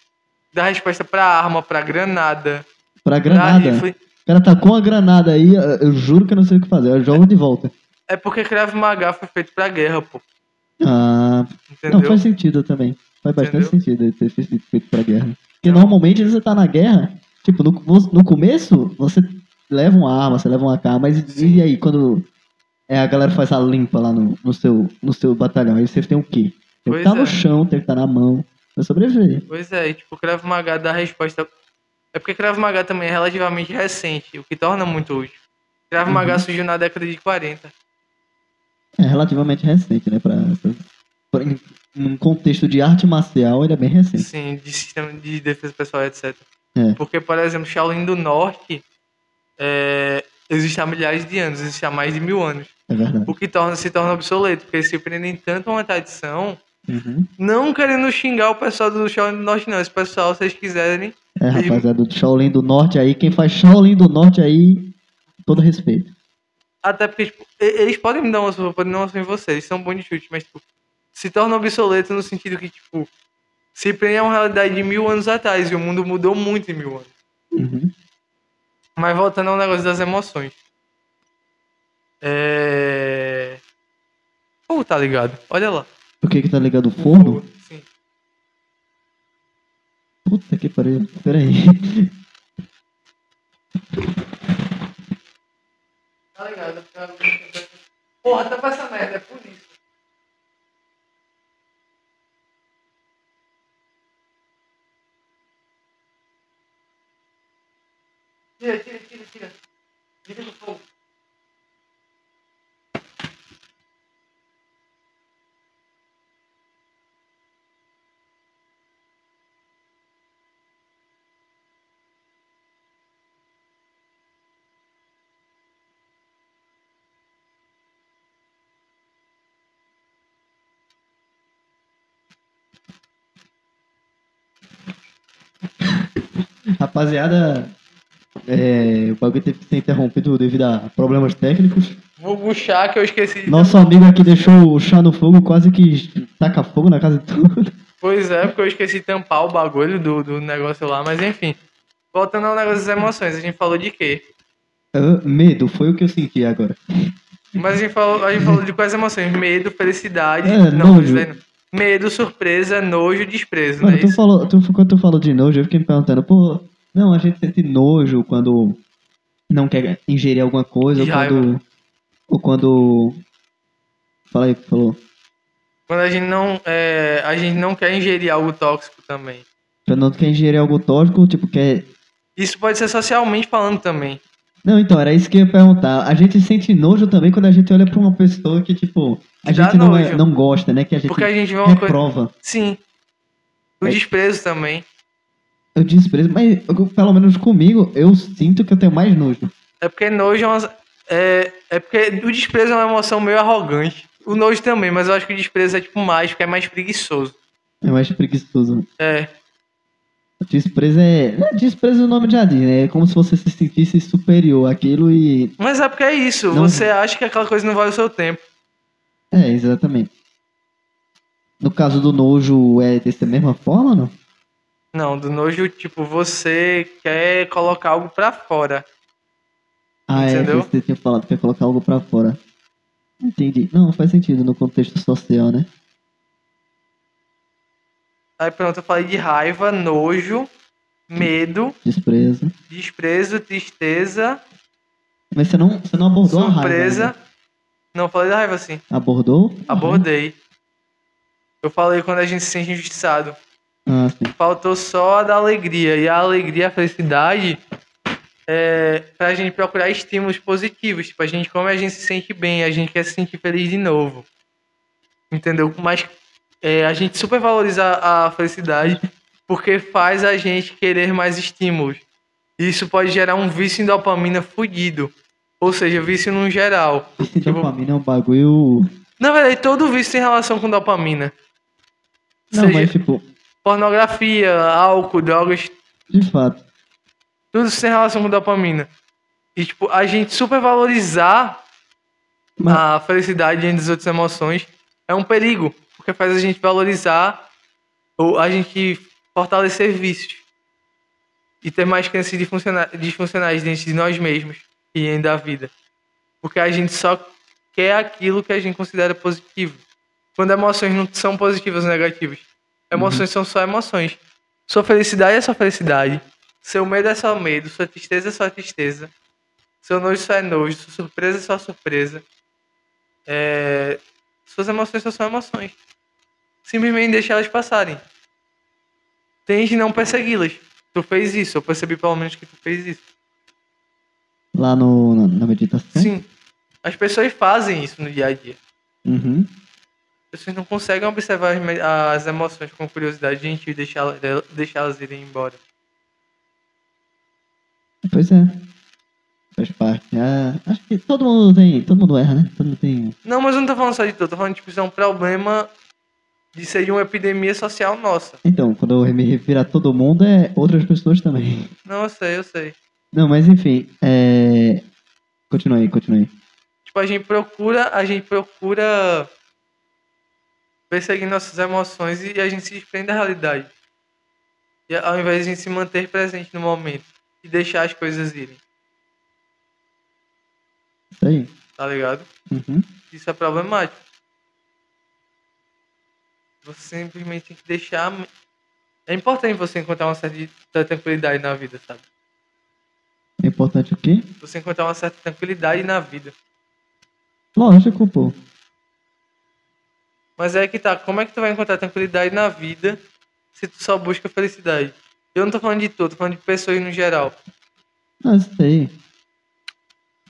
dar resposta pra arma, pra granada, Pra granada. O cara tá com a granada aí, eu- juro que eu não sei o que fazer. Eu jogo de volta. É porque Krav Maga foi feito pra guerra, pô. Ah, Entendeu? não faz sentido também. Faz bastante Entendeu? sentido ele ter sido feito pra guerra. Porque Não. normalmente você tá na guerra, tipo, no, no começo você leva uma arma, você leva uma AK, mas Sim. e aí quando é, a galera faz a limpa lá no, no, seu, no seu batalhão, aí você tem o quê? Tem que estar no é. chão, tem que estar na mão, pra sobreviver. Pois é, e tipo, Krav Maga dá resposta. É porque Krav Maga também é relativamente recente, o que torna muito útil. Krav Uhum. Maga surgiu na década de 40. É relativamente recente, né? Pra, pra, em, num contexto de arte marcial, ele é bem recente. Sim, de sistema de defesa pessoal, etc. É. Porque, por exemplo, Shaolin do Norte é, existe há milhares de anos, existe há mais de mil anos. É verdade. O que torna, se torna obsoleto, porque eles se prendem tanto a uma tradição, Uhum. não querendo xingar o pessoal do Shaolin do Norte, não. Esse pessoal, se vocês quiserem, É, rapaziada, do Shaolin do Norte aí, quem faz Shaolin do Norte aí, todo respeito. Até porque, tipo, eles podem me dar uma surra, podem surra em vocês, eles são bons de chute, mas, tipo, se torna obsoleto no sentido que, tipo, se prende a uma realidade de mil anos atrás e o mundo mudou muito em mil anos. Uhum. Mas voltando ao negócio das emoções. É. Pô, tá ligado? Olha lá. O que que tá ligado? O forno? Sim. Puta que pariu. Pera aí. Tá ligado? Porra, tá com essa merda, é por isso. Tira, tira, tira, tira. Tira do fogo. Rapaziada, é, o bagulho teve que ser interrompido devido a problemas técnicos. Vou puxar que eu esqueci Nosso amigo aqui deixou o chá no fogo, quase que taca fogo na casa de tudo. Pois é, porque eu esqueci de tampar o bagulho do, do negócio lá, mas enfim. Voltando ao negócio das emoções, a gente falou de quê? Ah, medo, foi o que eu senti agora. Mas a gente falou, a gente falou de quais emoções? Medo, felicidade. É, não, nojo. não. medo, surpresa, nojo, desprezo, Mano, né? tu Isso? falou, tu, quando tu falou de nojo, eu fiquei me perguntando, pô, não, a gente sente nojo quando não quer ingerir alguma coisa, ou raiva. quando. Ou quando. Fala aí o que tu falou. Quando a gente não, é, a gente não quer ingerir algo tóxico também. Quando não quer ingerir algo tóxico, tipo, quer. Isso pode ser socialmente falando também. Não, então, era isso que eu ia perguntar. A gente sente nojo também quando a gente olha pra uma pessoa que, tipo, a Dá gente não, é- não gosta, né? Que a gente Porque a gente vê uma coisa. reprova. Sim. O É. desprezo também. Eu desprezo, mas eu- pelo menos comigo, eu sinto que eu tenho mais nojo. É porque nojo é uma. É, é porque o desprezo é uma emoção meio arrogante. O nojo também, mas eu acho que o desprezo é tipo mais, porque é mais preguiçoso. É mais preguiçoso. É. Desprezo é. não é Desprezo o nome já diz, né? É como se você se sentisse superior àquilo e. Mas é porque é isso. Não- Você acha que aquela coisa não vale o seu tempo. É, exatamente. No caso do nojo, é dessa mesma forma, não? Não, do nojo, tipo, você quer colocar algo pra fora. Ah, Entendeu? é, você tinha falado que ia colocar algo pra fora. Entendi. Não, faz sentido no contexto social, né? Aí pronto, eu falei de raiva, nojo, medo, Desprezo. desprezo, tristeza, Mas você não, você não abordou a raiva. surpresa. ainda. Não, falei da raiva sim. Abordou? Abordei. Eu falei quando a gente se sente injustiçado. Ah, sim. Faltou só a da alegria. E a alegria, a felicidade, é pra gente procurar estímulos positivos. Tipo, a gente, como a gente se sente bem, a gente quer se sentir feliz de novo. Entendeu? Mas é, a gente super valoriza a felicidade porque faz a gente querer mais estímulos. E isso pode gerar um vício em dopamina fudido. Ou seja, vício no geral. Tipo- dopamina é um bagulho. Na verdade, todo vício tem relação com dopamina. Não, Seja mas tipo, pornografia, álcool, drogas, de fato. tudo isso tem relação com dopamina. E, tipo, a gente supervalorizar Mas- a felicidade diante das outras emoções é um perigo, porque faz a gente valorizar ou a gente fortalecer vícios e ter mais crenças disfunciona- disfuncionais dentro de nós mesmos e dentro da vida. Porque a gente só quer aquilo que a gente considera positivo. Quando emoções não são positivas ou negativas. Emoções são só emoções. Sua felicidade é só felicidade. Seu medo é só medo. Sua tristeza é só tristeza. Seu nojo só é nojo. Sua surpresa é só surpresa. É, Suas emoções só são emoções. Simplesmente deixa elas passarem. Tente não persegui-las. Tu fez isso. Eu percebi pelo menos que tu fez isso. Lá no, na meditação? Sim. As pessoas fazem isso no dia a dia. Uhum. Pessoas não conseguem observar as, emoções com curiosidade gentil e deixá-las irem embora. Pois é. Faz parte. Ah, acho que todo mundo tem. Todo mundo erra, né? Todo mundo tem. Não, mas eu não tô falando só de tu. Tô falando, tipo, isso é um problema de ser uma epidemia social nossa. Então, quando eu me refiro a todo mundo, é outras pessoas também. Não, eu sei, eu sei. Não, mas enfim. É... Continua aí, continua aí. Tipo, a gente procura, a gente procura perseguir nossas emoções e a gente se desprende da realidade. E ao invés de a gente se manter presente no momento e deixar as coisas irem, aí. tá ligado? Uhum. Isso é problemático. Você simplesmente tem que deixar. É importante você encontrar uma certa tranquilidade na vida, sabe? É importante o quê? Você encontrar uma certa tranquilidade na vida. Lógico, pô. Mas é que tá, como é que tu vai encontrar tranquilidade na vida se tu só busca felicidade? Eu não tô falando de tu, tô falando de pessoas no geral. Isso aí.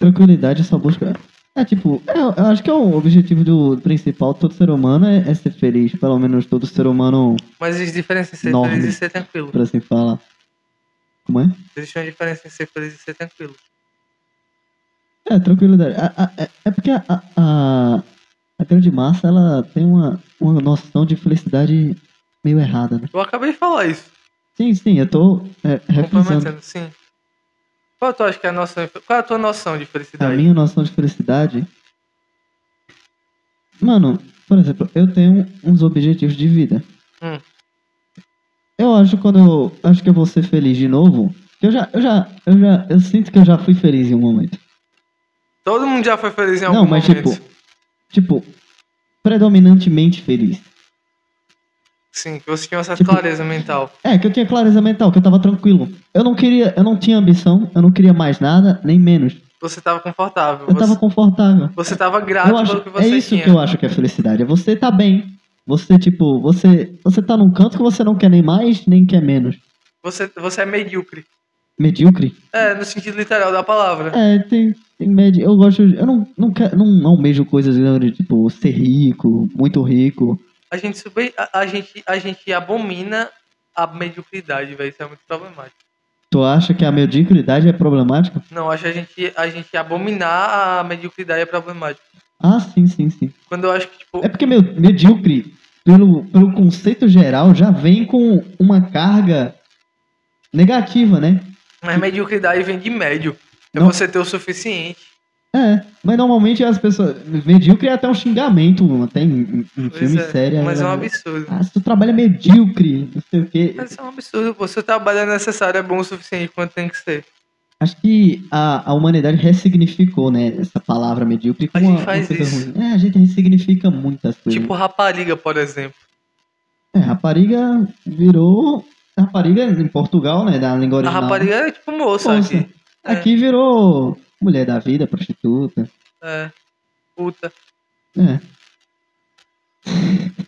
Tranquilidade, só busca. É tipo, eu, eu acho que é o objetivo do principal de todo ser humano é, é ser feliz. Pelo menos todo ser humano, Mas existe diferença em ser Norme. feliz e ser tranquilo. por assim falar. Como é? Existe uma diferença em ser feliz e ser tranquilo. É, tranquilidade. A- é, é porque a, a, a, a grande massa, ela tem uma, uma noção de felicidade meio errada, né? Eu acabei de falar isso. Sim, sim, eu tô é. Complementando, sim. Qual tu acha que é a noção? Qual é a tua noção de A felicidade? minha noção de felicidade. Mano, por exemplo, eu tenho uns objetivos de vida. Hum. Eu acho quando eu acho que eu vou ser feliz de novo. Eu já, eu já, eu já, eu sinto que eu já fui feliz em um momento. Todo mundo já foi feliz em algum Não, mas momento. tipo, tipo, predominantemente feliz. Sim, que você tinha uma certa Tipo, clareza mental. É, que eu tinha clareza mental, que eu tava tranquilo. Eu não queria, eu não tinha ambição, eu não queria mais nada, nem menos. Você tava confortável. Eu você, tava confortável. você tava grato Eu acho, pelo que você é isso tinha. que eu acho que é felicidade. É você tá bem. Você, tipo, você, você tá num canto que você não quer nem mais, nem quer menos. Você, você é medíocre. Medíocre? É, no sentido literal da palavra. É, tem média. Eu gosto. Eu não, não, quero, não, não almejo coisas grandes, tipo, ser rico, muito rico. A gente, super, a, a gente, a gente abomina a mediocridade, velho. Isso é muito problemático. Tu acha que a mediocridade é problemática? Não, acho que a gente, a gente abominar a mediocridade é problemático. Ah, sim, sim, sim. Quando eu acho que, tipo, É porque meu, medíocre, pelo, pelo conceito geral, já vem com uma carga negativa, né? mas mediocridade vem de médio. É Não. você ter o suficiente. É, mas normalmente as pessoas. Medíocre é até um xingamento, até em, em filme é, sério. mas é um né? absurdo. Ah, se tu trabalha medíocre, não sei o quê. Mas é um absurdo, pô. Se o trabalho é necessário, é bom o suficiente quanto tem que ser. Acho que a, a humanidade ressignificou, né, essa palavra medíocre A como gente uma, faz uma isso. ruim. É, a gente ressignifica muitas coisas. Tipo rapariga, por exemplo. É, rapariga virou. Rapariga em Portugal, né, da língua A original. rapariga é tipo moça Moça. aqui. É. Aqui virou mulher da vida, prostituta. É. Puta. É. (laughs)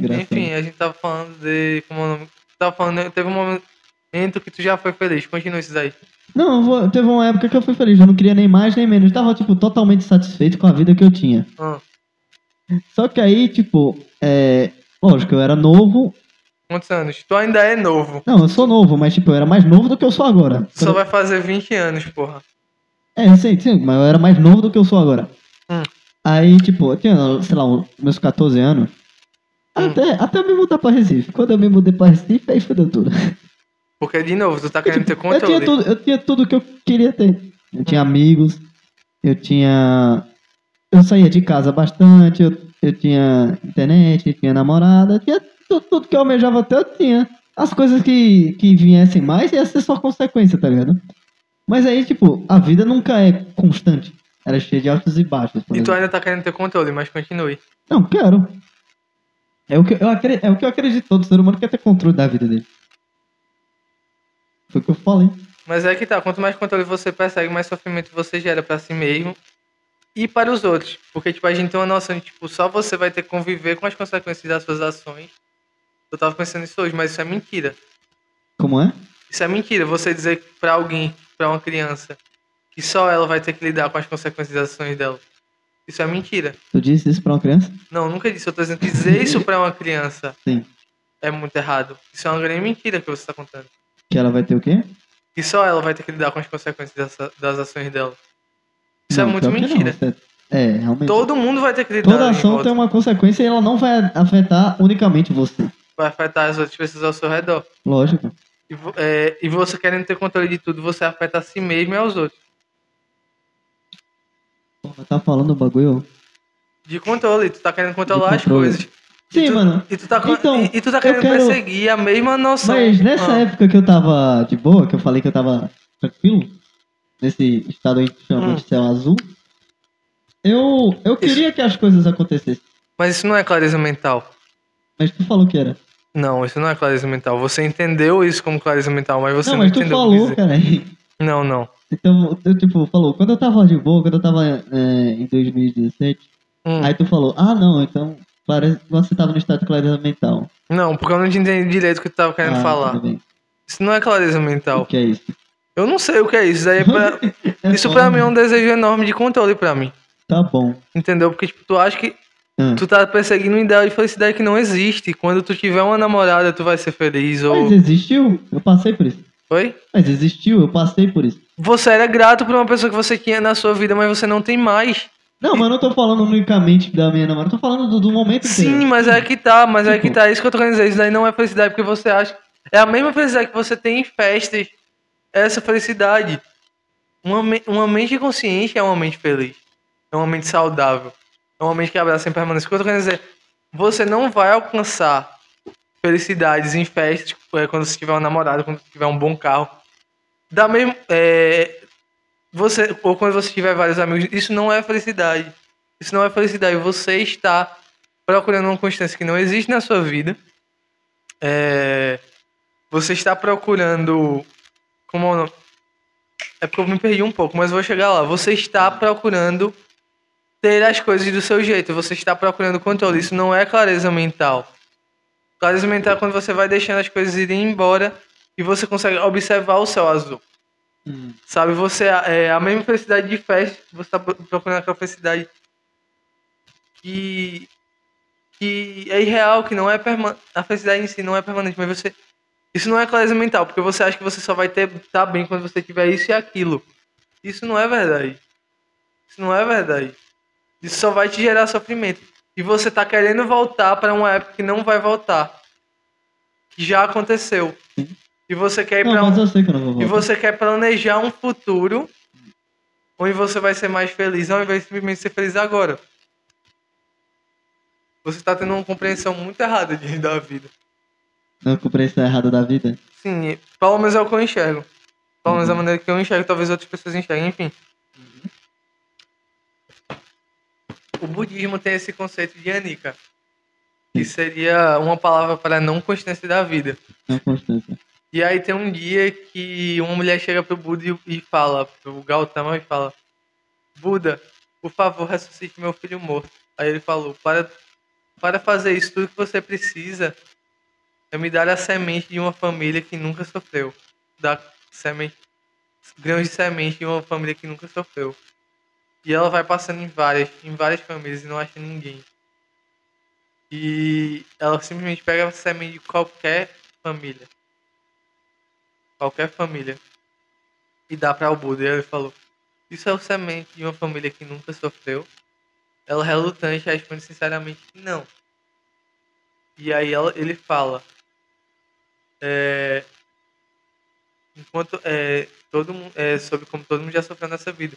Enfim, a gente tava falando de. Como é o nome? Tava falando, teve um momento que tu já foi feliz. Continua isso daí. Não, vou- teve uma época que eu fui feliz, eu não queria nem mais nem menos. Eu tava, tipo, totalmente satisfeito com a vida que eu tinha. Ah, Só que aí, tipo, é. Lógico, eu era novo. Quantos anos? Tu ainda é novo. Não, eu sou novo, mas, tipo, eu era mais novo do que eu sou agora. Tu só vai fazer 20 anos, porra. É, sim, sim, mas eu era mais novo do que eu sou agora. Hum. Aí, tipo, eu tinha, sei lá, meus 14 anos. Hum. Até, até eu me mudar pra Recife. Quando eu me mudei pra Recife, aí fodeu tudo. Porque, de novo, tu tá querendo ter eu tinha tudo, eu tinha tudo que eu queria ter. Eu tinha amigos, eu tinha. Eu saía de casa bastante, eu, eu tinha internet, eu tinha namorada, eu tinha tudo, tudo que eu almejava eu tinha. As coisas que, que viessem mais ia ser só consequência, tá ligado? Mas aí, tipo, a vida nunca é constante. Ela é cheia de altos e baixos. E tu ainda tá querendo ter controle, mas continue. Não, quero. É o, que eu acredito, é o que eu acredito. Todo ser humano quer ter controle da vida dele. Foi o que eu falei. Mas é que tá, quanto mais controle você persegue, mais sofrimento você gera pra si mesmo e para os outros. Porque, tipo, a gente tem uma noção de, tipo, só você vai ter que conviver com as consequências das suas ações. Eu tava pensando nisso hoje, mas isso é mentira. Como é? Isso é mentira, você dizer pra alguém, pra uma criança, que só ela vai ter que lidar com as consequências das ações dela. Isso é mentira. Tu disse isso pra uma criança? Não, nunca disse. Eu tô dizendo que dizer isso pra uma criança Sim. é muito errado. Isso é uma grande mentira que você tá contando. Que ela vai ter o quê? Que só ela vai ter que lidar com as consequências das ações dela. Isso Não, é muito não, mentira. isso É, é, realmente. Todo mundo vai ter que lidar Toda ação tem uma consequência e ela não vai afetar unicamente você. Vai afetar as outras pessoas ao seu redor. Lógico. E, é, e você querendo ter controle de tudo, você afeta a si mesmo e aos outros. Porra, tá falando o bagulho? De controle, tu tá querendo controlar as coisas. Sim, tu, mano. E tu tá, Então, e, e tu tá querendo quero- perseguir a mesma noção. Mas nessa Ah, época que eu tava de boa, que eu falei que eu tava tranquilo, nesse estado aí que chama Hum. de céu azul, eu, eu queria que as coisas acontecessem. Mas isso não é clareza mental. Mas tu falou que era. Não, isso não é clareza mental. Você entendeu isso como clareza mental, mas você não, não, mas tu entendeu o que falou, dizer. cara. Não, não. Então, eu, tipo, falou, quando eu tava de boa, quando eu tava é, em 2017, Hum. aí tu falou, ah não, então parece que você tava no estado de clareza mental. Não, porque eu não te entendi direito o que tu tava querendo ah, falar. Isso não é clareza O mental. que é isso? Eu não sei o que é isso. Isso, daí é pra- (laughs) É isso só- pra mim é um desejo enorme de controle pra mim. Tá bom. Entendeu? Porque, tipo, tu acha que Ah. tu tá perseguindo um ideal de felicidade que não existe. Quando tu tiver uma namorada, tu vai ser feliz. Ou. Mas existiu? Eu passei por isso. Oi? Mas existiu, eu passei por isso. Você era grato por uma pessoa que você tinha na sua vida, mas você não tem mais. Não, mas eu não tô falando unicamente da minha namorada, eu tô falando do, do momento Sim, inteiro. mas é que tá, mas é que Tipo- tá. Isso que eu tô querendo dizer. Isso daí não é felicidade porque você acha. É a mesma felicidade que você tem em festas. Essa felicidade. Uma, uma mente consciente é uma mente feliz. É uma mente saudável. É uma mente que abraça em permanência. O que eu tô querendo dizer? Você não vai alcançar felicidades em festas é, quando você tiver uma namorada, quando você tiver um bom carro. Da mesma. É, você, ou quando você tiver vários amigos. Isso não é felicidade. Isso não é felicidade. Você está procurando uma constância que não existe na sua vida é, você está procurando. Como é? É porque eu me perdi um pouco, mas vou chegar lá. Você está procurando ter as coisas do seu jeito. Você está procurando controle. Isso não é clareza mental. Clareza mental é quando você vai deixando as coisas irem embora e você consegue observar o céu azul. Hum. Sabe, você é a mesma felicidade de festa, você está procurando aquela felicidade que, que é irreal, que não é permanente. A felicidade em si não é permanente, mas você. Isso não é clareza mental, porque você acha que você só vai ter tá bem quando você tiver isso e aquilo. Isso não é verdade. Isso não é verdade. Isso só vai te gerar sofrimento. E você tá querendo voltar para uma época que não vai voltar. Que já aconteceu. E você quer ir Não, para um, que e você quer planejar um futuro onde você vai ser mais feliz, ao invés de simplesmente ser feliz agora. Você está tendo uma compreensão muito errada de, da vida. Não compreensão errada da vida. Sim, pelo menos é o que eu enxergo. Pelo menos a maneira que eu enxergo, talvez outras pessoas enxerguem, enfim. O budismo tem esse conceito de anika, que seria uma palavra para não constância da vida. Não constância. E aí tem um dia que uma mulher chega pro Buda e- fala, pro Gautama e fala, Buda, por favor, ressuscite meu filho morto. Aí ele falou, para, para fazer isso, tudo que você precisa é me dar a semente de uma família que nunca sofreu. Dar semente, grãos de semente de uma família que nunca sofreu. E ela vai passando em várias, em várias famílias e não acha ninguém. E ela simplesmente pega a semente de qualquer família qualquer família e dá para o Buda. E ele falou: Isso é o semente de uma família que nunca sofreu? Ela relutante responde sinceramente que não. E aí ela, ele fala: é, Enquanto é, todo mundo é, sobre como todo mundo já sofreu nessa vida.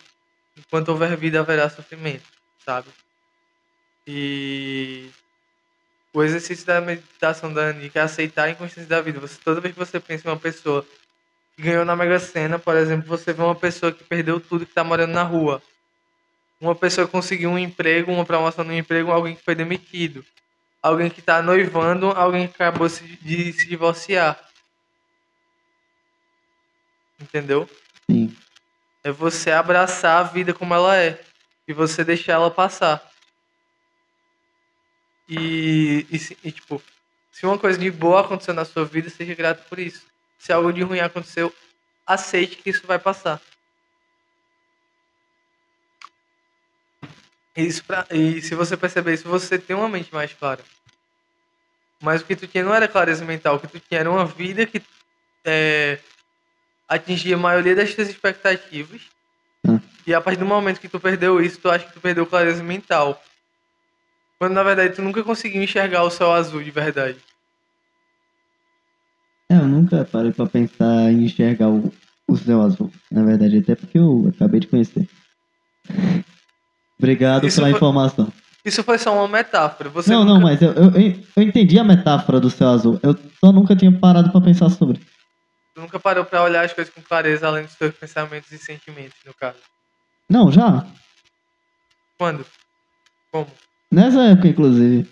Enquanto houver vida haverá sofrimento, sabe? E o exercício da meditação da Anika é aceitar a inconstância da vida. Você, toda vez que você pensa em uma pessoa que ganhou na Mega Sena, por exemplo, você vê uma pessoa que perdeu tudo que está morando na rua. Uma pessoa que conseguiu um emprego, uma promoção no emprego, alguém que foi demitido. Alguém que está noivando, alguém que acabou de se divorciar. Entendeu? Sim. É você abraçar a vida como ela é. E você deixar ela passar. E, e, e, tipo, se uma coisa de boa aconteceu na sua vida, seja grato por isso. Se algo de ruim aconteceu, aceite que isso vai passar. Isso pra, e se você perceber isso, você tem uma mente mais clara. Mas o que tu tinha não era clareza mental, o que tu tinha era uma vida que é, atingia a maioria das tuas expectativas. Hum. E a partir do momento que tu perdeu isso, tu acha que tu perdeu clareza mental. Quando na verdade tu nunca conseguiu enxergar o céu azul de verdade. É, eu nunca parei pra pensar em enxergar o, o céu azul. Na verdade, até porque eu acabei de conhecer. Obrigado Isso pela foi- informação. Isso foi só uma metáfora. Você não, nunca, não, mas eu, eu, eu entendi a metáfora do céu azul. Eu só nunca tinha parado pra pensar sobre. Nunca parou pra olhar as coisas com clareza além dos seus pensamentos e sentimentos, no caso. Não, já. Quando? Como? Nessa época, inclusive.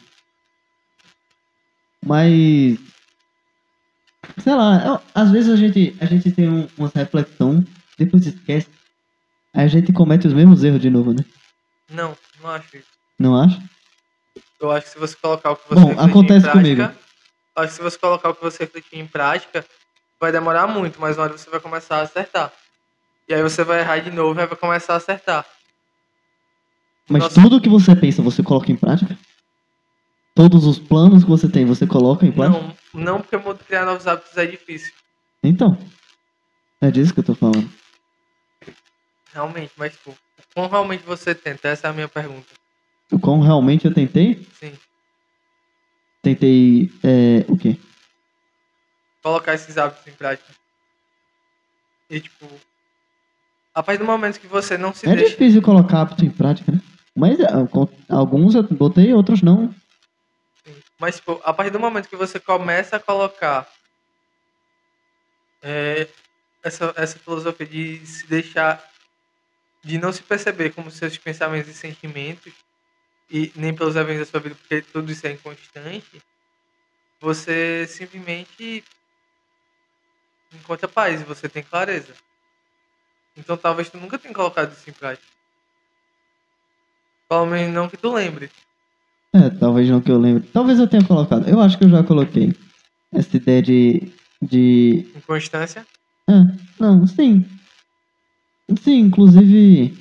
Mas. Sei lá, eu- às vezes a gente, a gente tem um, uma reflexão, depois esquece. Aí a gente comete os mesmos erros de novo, né? Não, não acho isso. Não acha? Eu acho que se você colocar o que você Bom, acontece em prática, comigo. acho que se você colocar o que você refletiu em prática, vai demorar muito, mas na hora você vai começar a acertar. E aí você vai errar de novo e vai começar a acertar. Mas Nossa. tudo que você pensa, você coloca em prática? Todos os planos que você tem, você coloca em prática? Não, não porque criar novos hábitos é difícil. Então. É disso que eu tô falando. Realmente, mas tipo, como realmente você tenta? Essa é a minha pergunta. O quão realmente eu tentei? Sim. Tentei. É, o quê? Colocar esses hábitos em prática. E tipo, a partir do momento que você não se É deixa. difícil colocar hábito em prática, né? Mas é, com- alguns eu botei, outros não. Mas, tipo, a partir do momento que você começa a colocar é, essa, essa filosofia de se deixar, de não se perceber como seus pensamentos e sentimentos, e nem pelos eventos da sua vida, porque tudo isso é inconstante, você simplesmente encontra paz e você tem clareza. Então talvez tu nunca tenha colocado isso em prática. Pelo menos não que tu lembre. É, talvez não que eu lembre. Talvez eu tenha colocado. Eu acho que eu já coloquei. Essa ideia de. de. Inconstância. Ah, não, sim. Sim, inclusive.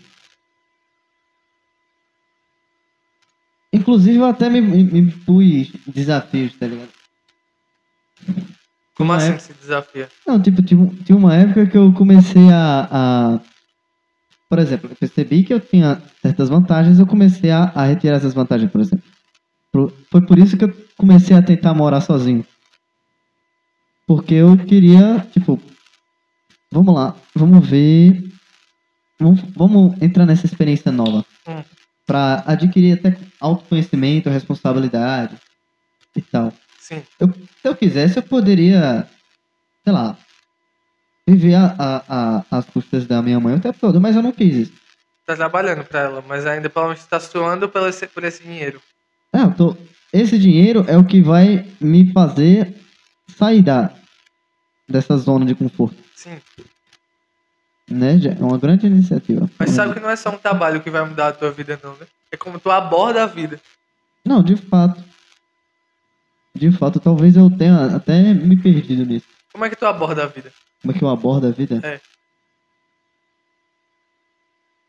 Inclusive eu até me, me, me pus desafios, tá ligado? Como Uma assim época- se desafia? Não, tipo, tinha, um- tinha uma época que eu comecei a, a- Por exemplo, eu percebi que eu tinha certas vantagens, eu comecei a, a retirar essas vantagens, por exemplo. Pro- Foi por isso que eu comecei a tentar morar sozinho. Porque eu queria, tipo, vamos lá, vamos ver. Vamos, vamos entrar nessa experiência nova. Hum. Pra adquirir até autoconhecimento, responsabilidade e tal. Sim. Eu, se eu quisesse, eu poderia, sei lá, viver a, a, a- as custas da minha mãe o tempo todo, mas eu não quis isso. Tá trabalhando pra ela, mas ainda menos tá suando pelo esse, por esse dinheiro. É, eu tô, esse dinheiro é o que vai me fazer sair da, dessa zona de conforto, Sim. né? É uma grande iniciativa. Mas sabe que não é só um trabalho que vai mudar a tua vida, não, né? É como tu aborda a vida. Não, de fato. De fato, talvez eu tenha até me perdido nisso. Como é que tu aborda a vida? Como é que eu abordo a vida? É.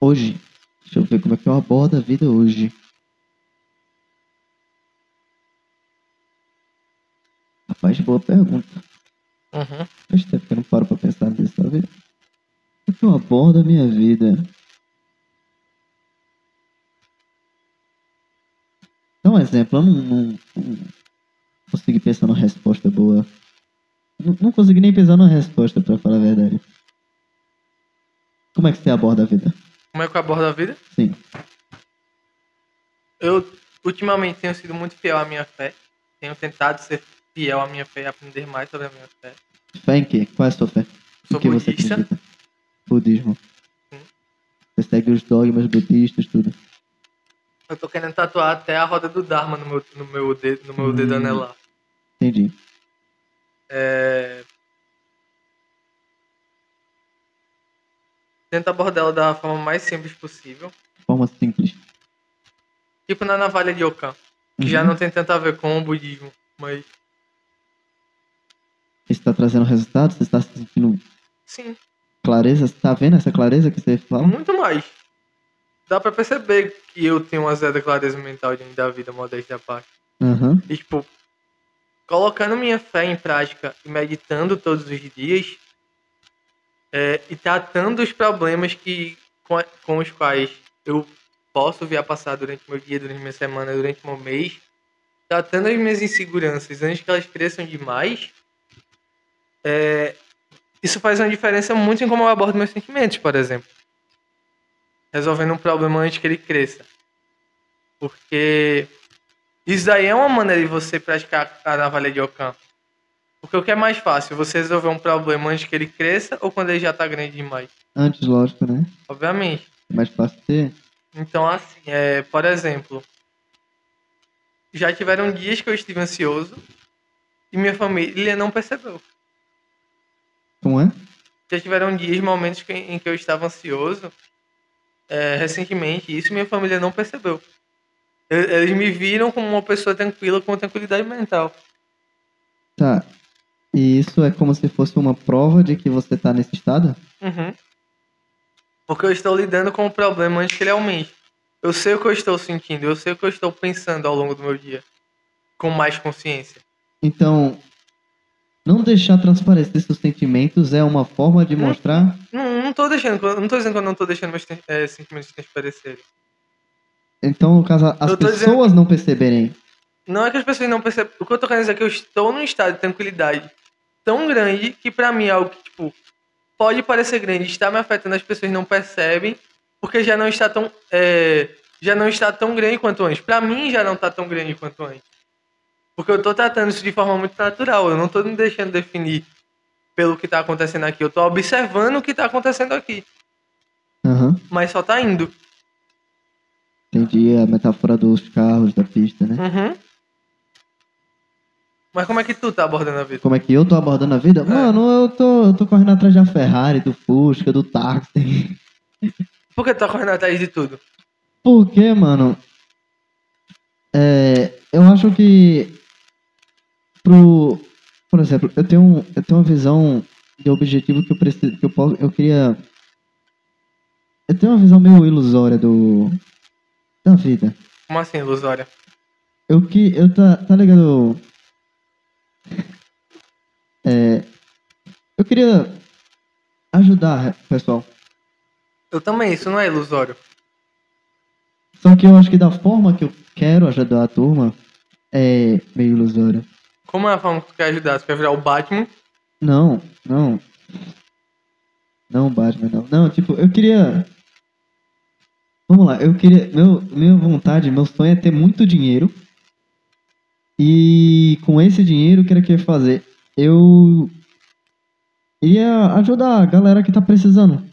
Hoje. Deixa eu ver como é que eu abordo a vida hoje. Rapaz, boa pergunta. Uhum. Faz tempo que eu não paro pra pensar nisso, sabe? Como é que eu abordo a minha vida? Dá um exemplo, eu não, não, não consegui pensar numa resposta boa. Não, não consegui nem pensar numa resposta, pra falar a verdade. Como é que você aborda a vida? Como é que eu abordo a vida? Sim. Eu, ultimamente, tenho sido muito fiel à minha fé. Tenho tentado ser fiel à minha fé e aprender mais sobre a minha fé. Fé em quê? Qual é a sua fé? Sou que você budista. acredita? Budismo. Sim. Você segue os dogmas budistas, tudo. Eu tô querendo tatuar até a roda do Dharma no meu, no meu, dedo, no meu dedo Hum. anelar. Entendi. É... Tento abordar ela da forma mais simples possível. Forma simples. Tipo na navalha de Okan. Que já Uhum. não tem tanto a ver com o budismo. Mas, Isso tá trazendo resultado? Você está sentindo sim, clareza? Você tá vendo essa clareza que você fala? muito mais. Dá pra perceber que eu tenho uma zero clareza mental diante da vida, modéstia à parte. Aham. E, tipo, colocando minha fé em prática e meditando todos os dias, é, e tratando os problemas que, com, com os quais eu posso vir a passar durante meu dia, durante minha semana, durante meu mês, tratando as minhas inseguranças antes que elas cresçam demais, é, isso faz uma diferença muito em como eu abordo meus sentimentos, por exemplo. Resolvendo um problema antes que ele cresça. Porque isso daí é uma maneira de você praticar a navalha de Okan. Porque o que é mais fácil? Você resolver um problema antes que ele cresça ou quando ele já tá grande demais? Antes, lógico, né? Obviamente. É mais fácil ter. Então, assim, é, por exemplo, já tiveram dias que eu estive ansioso e minha família não percebeu. Como é? Já tiveram dias, momentos que- em que eu estava ansioso é, recentemente e isso minha família não percebeu. Eles me viram como uma pessoa tranquila, com tranquilidade mental. Tá. E isso é como se fosse uma prova de que você tá nesse estado? Uhum. Porque eu estou lidando com o problema antes que ele aumente. Eu sei o que eu estou sentindo, eu sei o que eu estou pensando ao longo do meu dia. Com mais consciência. Então, não deixar transparecer seus sentimentos é uma forma de Hum. mostrar. Não, não tô deixando, não tô dizendo que eu não tô deixando meus eh, sentimentos transparecerem. Então, no caso, as pessoas não perceberem. Não é que as pessoas não percebem. O que eu tô querendo dizer é que eu estou num estado de tranquilidade tão grande que pra mim é algo que, tipo, pode parecer grande, está me afetando, as pessoas não percebem, porque já não está tão. eh, já não está tão grande quanto antes. Pra mim já não tá tão grande quanto antes. Porque eu tô tratando isso de forma muito natural. Eu não tô me deixando definir pelo que tá acontecendo aqui. Eu tô observando o que tá acontecendo aqui. Aham. Mas só tá indo. Entendi a metáfora dos carros, da pista, né? Uhum. Mas como é que tu tá abordando a vida? Como é que eu tô abordando a vida? Mano, eu tô, eu tô correndo atrás da Ferrari, do Fusca, do táxi. (laughs) Por que tu tá correndo atrás de tudo? Porque, mano, é, eu acho que pro, por exemplo, eu tenho, eu tenho uma visão de objetivo que eu preciso, que eu posso, eu queria, eu tenho uma visão meio ilusória do da vida. Como assim, ilusória? Eu que, eu tá, tá ligado? É, eu queria ajudar, pessoal. Eu também, isso não é ilusório. Só que eu acho que da forma que eu quero ajudar a turma é meio ilusória. Como é a forma que tu quer ajudar? Tu quer virar o Batman? Não, não. Não, Batman, não. Não, tipo, eu queria. Vamos lá, eu queria. Meu, minha vontade, meu sonho é ter muito dinheiro. E com esse dinheiro, o que era que eu ia fazer? Eu ia ajudar a galera que tá precisando.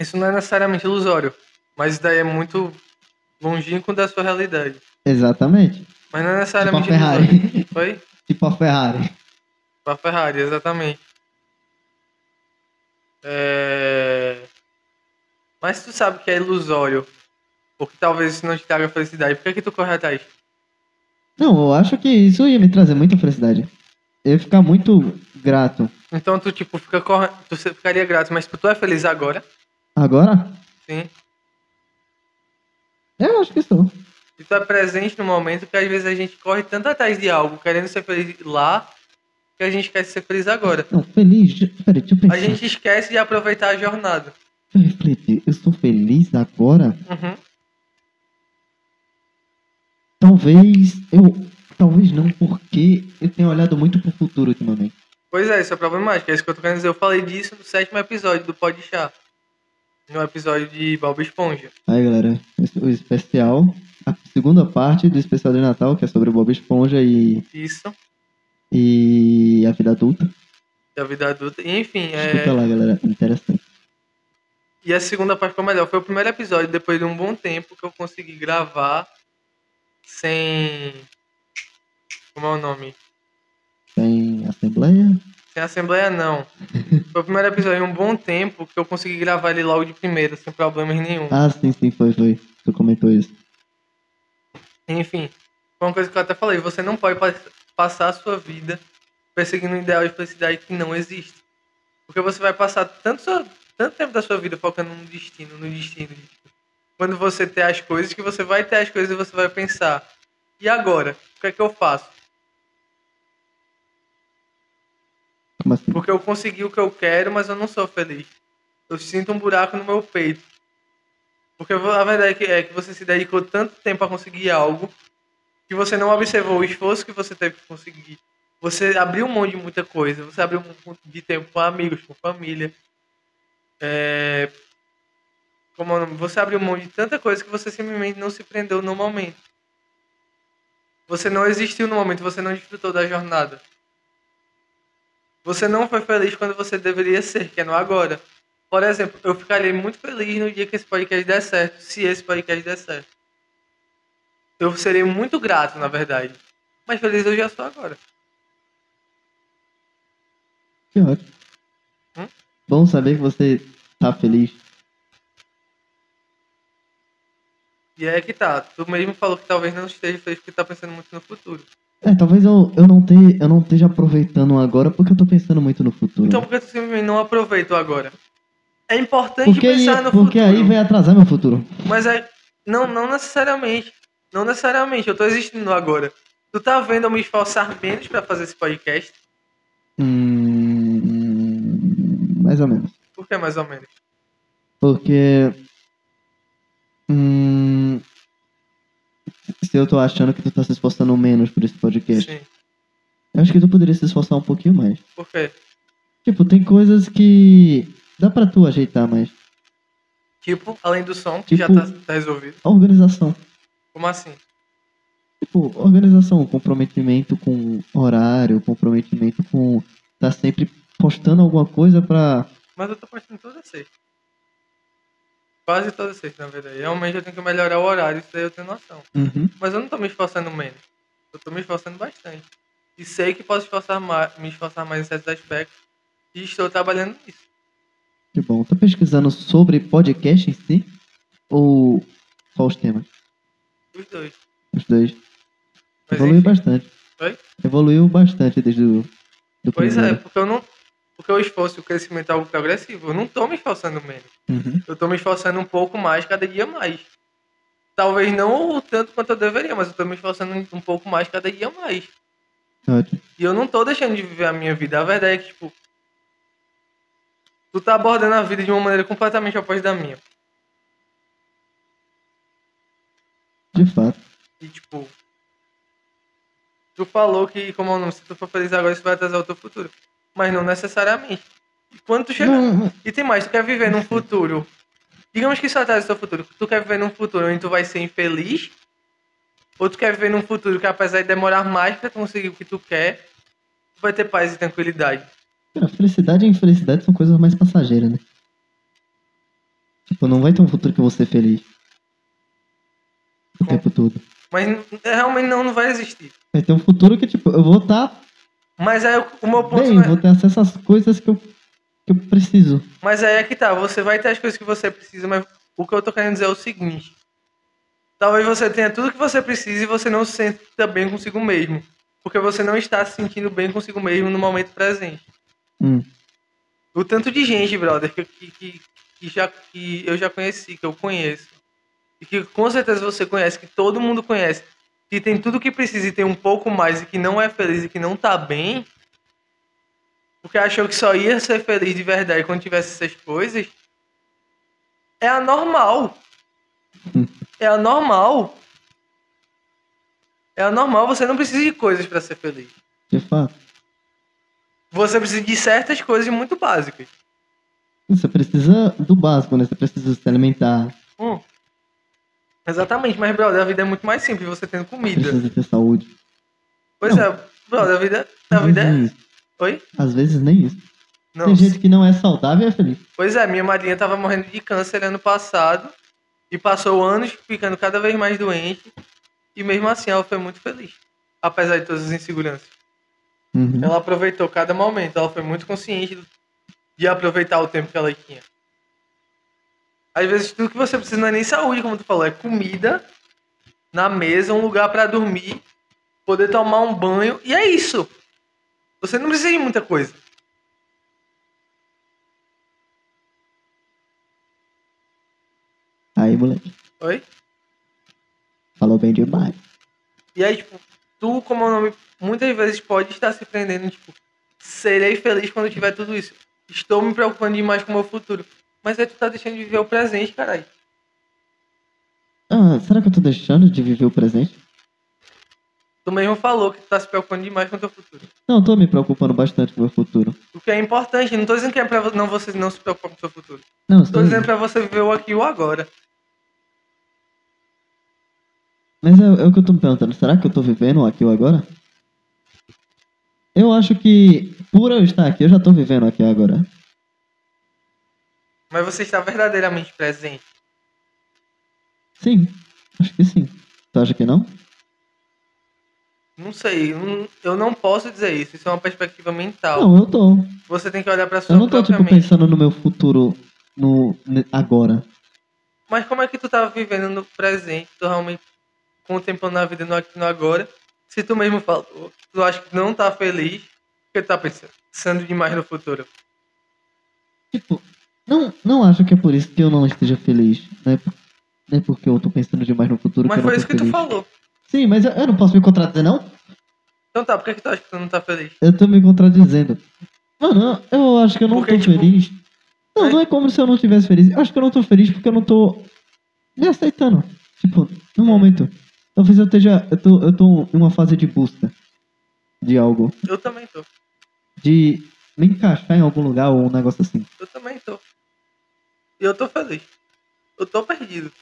Isso não é necessariamente ilusório. Mas isso daí é muito longínquo da sua realidade. Exatamente. Mas não é Tipo a necessariamente Ferrari. ilusório. Foi? (laughs) tipo a Ferrari. Pra Ferrari, exatamente. É... Mas tu sabe que é ilusório. Porque talvez isso não te traga felicidade. Por que, que tu corre atrás? Não, eu acho que isso ia me trazer muita felicidade. Eu ia ficar muito grato. Então tu, tipo, fica correndo. Tu ficaria grato, mas tipo, tu é feliz agora? Agora? Sim. Eu acho que sou. E tu é presente no momento que às vezes a gente corre tanto atrás de algo, querendo ser feliz lá, que a gente quer ser feliz agora. Não, feliz. Peraí, deixa eu pensar. A gente esquece de aproveitar a jornada. Eu refletir. Eu sou feliz agora? Uhum. Talvez eu. Talvez não, porque eu tenho olhado muito pro futuro ultimamente. Pois é, isso é problemático. É isso que eu tô querendo dizer. Eu falei disso no sétimo episódio do Pode Chá. No episódio de Bob Esponja. Aí, galera, o especial. A segunda parte do especial de Natal, que é sobre o Bob Esponja e, Isso. e a vida adulta. Da vida adulta. E enfim, é... Escuta lá, galera. Interessante. E a segunda parte foi melhor. Foi o primeiro episódio, depois de um bom tempo, que eu consegui gravar sem. Como é o nome? Tem assembleia. Sem assembleia, não. (laughs) Foi o primeiro episódio em um bom tempo que eu consegui gravar ele logo de primeira, sem problemas nenhum. Ah, sim, sim, foi, foi. Tu comentou isso. Enfim, foi uma coisa que eu até falei. Você não pode pa- passar a sua vida perseguindo um ideal de felicidade que não existe. Porque você vai passar tanto, sua- tanto tempo da sua vida focando no destino, no destino. de, tipo, Quando você ter as coisas, que você vai ter as coisas e você vai pensar. E agora? O que é que eu faço? Assim? Porque eu consegui o que eu quero, mas eu não sou feliz. Eu sinto um buraco no meu peito. Porque a verdade é que, é que você se dedicou tanto tempo a conseguir algo que você não observou o esforço que você teve para conseguir. Você abriu mão de muita coisa. Você abriu mão de tempo com amigos, com família. É... Como? Você abriu mão de tanta coisa que você simplesmente não se prendeu no momento. Você não existiu no momento, você não desfrutou da jornada. Você não foi feliz quando você deveria ser, que é no agora. Por exemplo, eu ficaria muito feliz no dia que esse podcast der certo, se esse podcast der certo. Eu serei muito grato, na verdade. Mas feliz eu já sou agora. Que ótimo. Hum? Bom saber que você tá feliz. E é que tá. Tu mesmo falou que talvez não esteja feliz porque tá pensando muito no futuro. É, talvez eu, eu, não te, eu não esteja aproveitando agora porque eu tô pensando muito no futuro. Então por que tu simplesmente não aproveita agora? É importante porque pensar no porque futuro. aí vai atrasar meu futuro. Mas é. Não, não necessariamente. Não necessariamente. Eu tô existindo agora. Tu tá vendo eu me esforçar menos pra fazer esse podcast? Hum, mais ou menos. Por que mais ou menos? Porque. Hum, se eu tô achando que tu tá se esforçando menos por esse podcast, Sim. eu acho que tu poderia se esforçar um pouquinho mais. Por quê? Tipo, tem coisas que dá pra tu ajeitar mais. Tipo, além do som, que Tipo- já tá, tá resolvido. A organização. Como assim? Tipo, organização, comprometimento com horário, comprometimento com tá sempre postando alguma coisa pra. Mas eu tô postando toda sexta. Quase toda sexta, na verdade. Realmente eu tenho que melhorar o horário, isso daí eu tenho noção. Uhum. Mas eu não tô me esforçando menos. Eu tô me esforçando bastante. E sei que posso esforçar mais, me esforçar mais em certos aspectos. E estou trabalhando nisso. Que bom. Tá pesquisando sobre podcast em si? Ou só os temas? Os dois. Os dois. Mas Evoluiu enfim. bastante. Oi? Evoluiu bastante desde o do Pois é, primeiro. porque eu não. Porque o esforço e o crescimento é algo progressivo. Eu não tô me esforçando menos. Uhum. Eu tô me esforçando um pouco mais cada dia mais. Talvez não o tanto quanto eu deveria, mas eu tô me esforçando um pouco mais cada dia mais. Ótimo. E eu não tô deixando de viver a minha vida. A verdade é que, tipo. Tu tá abordando a vida de uma maneira completamente oposta da minha. De fato. E, tipo. Tu falou que, como é o nome, se tu for feliz agora, isso vai atrasar o teu futuro. Mas não necessariamente. E quando tu chegar. E tem mais, tu quer viver num futuro. Digamos que isso atrasa o teu futuro. Tu quer viver num futuro onde tu vai ser infeliz? Ou tu quer viver num futuro que, apesar de demorar mais pra conseguir o que tu quer, tu vai ter paz e tranquilidade? Cara, felicidade e infelicidade são coisas mais passageiras, né? Tipo, não vai ter um futuro que vou ser feliz. O Com- tempo todo. Mas realmente não, não vai existir. Vai ter um futuro que, tipo, eu vou estar Mas aí o- meu ponto bem, é- vou ter acesso às coisas que eu, que eu preciso. Mas aí é que tá, você vai ter as coisas que você precisa, mas o que eu tô querendo dizer é o seguinte. Talvez você tenha tudo que você precisa e você não se sinta bem consigo mesmo. Porque você não está se sentindo bem consigo mesmo no momento presente. Hum. O tanto de gente, brother, que, que, que, que já, que eu já conheci, que eu conheço. E que com certeza você conhece, que todo mundo conhece. Que tem tudo que precisa e tem um pouco mais e que não é feliz e que não tá bem. Porque achou que só ia ser feliz de verdade quando tivesse essas coisas. É anormal. É anormal. É anormal, você não precisa de coisas pra ser feliz. De fato. Você precisa de certas coisas muito básicas. Você precisa do básico, né? Você precisa se alimentar, Hum. Exatamente, mas, brother, a vida é muito mais simples você tendo comida. precisa ter saúde. Pois Não. é, brother, a vida, a vida é. isso. Oi? Às vezes nem isso. Não. Tem gente que não é saudável e é feliz. Pois é, minha madrinha tava morrendo de câncer ano passado e passou anos ficando cada vez mais doente. E mesmo assim ela foi muito feliz. Apesar de todas as inseguranças. Uhum. Ela aproveitou cada momento, ela foi muito consciente de aproveitar o tempo que ela tinha. Às vezes tudo que você precisa não é nem saúde, como tu falou, é comida na mesa, um lugar pra dormir, poder tomar um banho, e é isso. Você não precisa de muita coisa. Aí, moleque. Oi? Falou bem demais. E aí, tipo, tu, como é o nome, muitas vezes pode estar se prendendo, tipo, serei feliz quando tiver tudo isso. Estou me preocupando demais com o meu futuro. Mas aí tu tá deixando de viver o presente, caralho. Ah, será que eu tô deixando de viver o presente? Tu mesmo falou que tu tá se preocupando demais com o teu futuro. Não, eu tô me preocupando bastante com o meu futuro. O que é importante, não tô dizendo que é pra vo- não você não se preocupar com o seu futuro. Não, Tô dizendo pra você viver o aqui e o agora. Mas é, é o que eu tô me perguntando. Será que eu tô vivendo o aqui ou agora? Eu acho que, por eu estar aqui, eu já tô vivendo aqui agora. Mas você está verdadeiramente presente. Sim, acho que sim. Tu acha que não? Não sei, eu não- posso dizer isso. Isso é uma perspectiva mental. Não, eu tô. Você tem que olhar pra sua Eu não tô, tipo, mente. pensando no meu futuro no, agora. Mas como é que tu tá vivendo no presente, tu realmente contemplando a vida no aqui no agora, se tu mesmo falou que tu acha que não tá feliz, porque tu tá pensando pensando demais no futuro. Tipo, não, não acho que é por isso que eu não esteja feliz. Não é, por- não é porque eu tô pensando demais no futuro Mas que foi isso que tu feliz. falou. Sim, mas eu, eu não posso me contradizer, não? Então tá, por que, que tu acha que tu não tá feliz? Eu tô me contradizendo. Mano, eu, eu acho que eu não Porque, tô tipo, feliz. Não, é- não é como se eu não estivesse feliz. Eu acho que eu não tô feliz porque eu não tô me aceitando. Tipo, no momento. Talvez eu esteja. Eu tô, eu tô em uma fase de busca de algo. Eu também tô. De me encaixar em algum lugar ou um negócio assim. Eu também tô. E eu tô feliz. Eu tô perdido.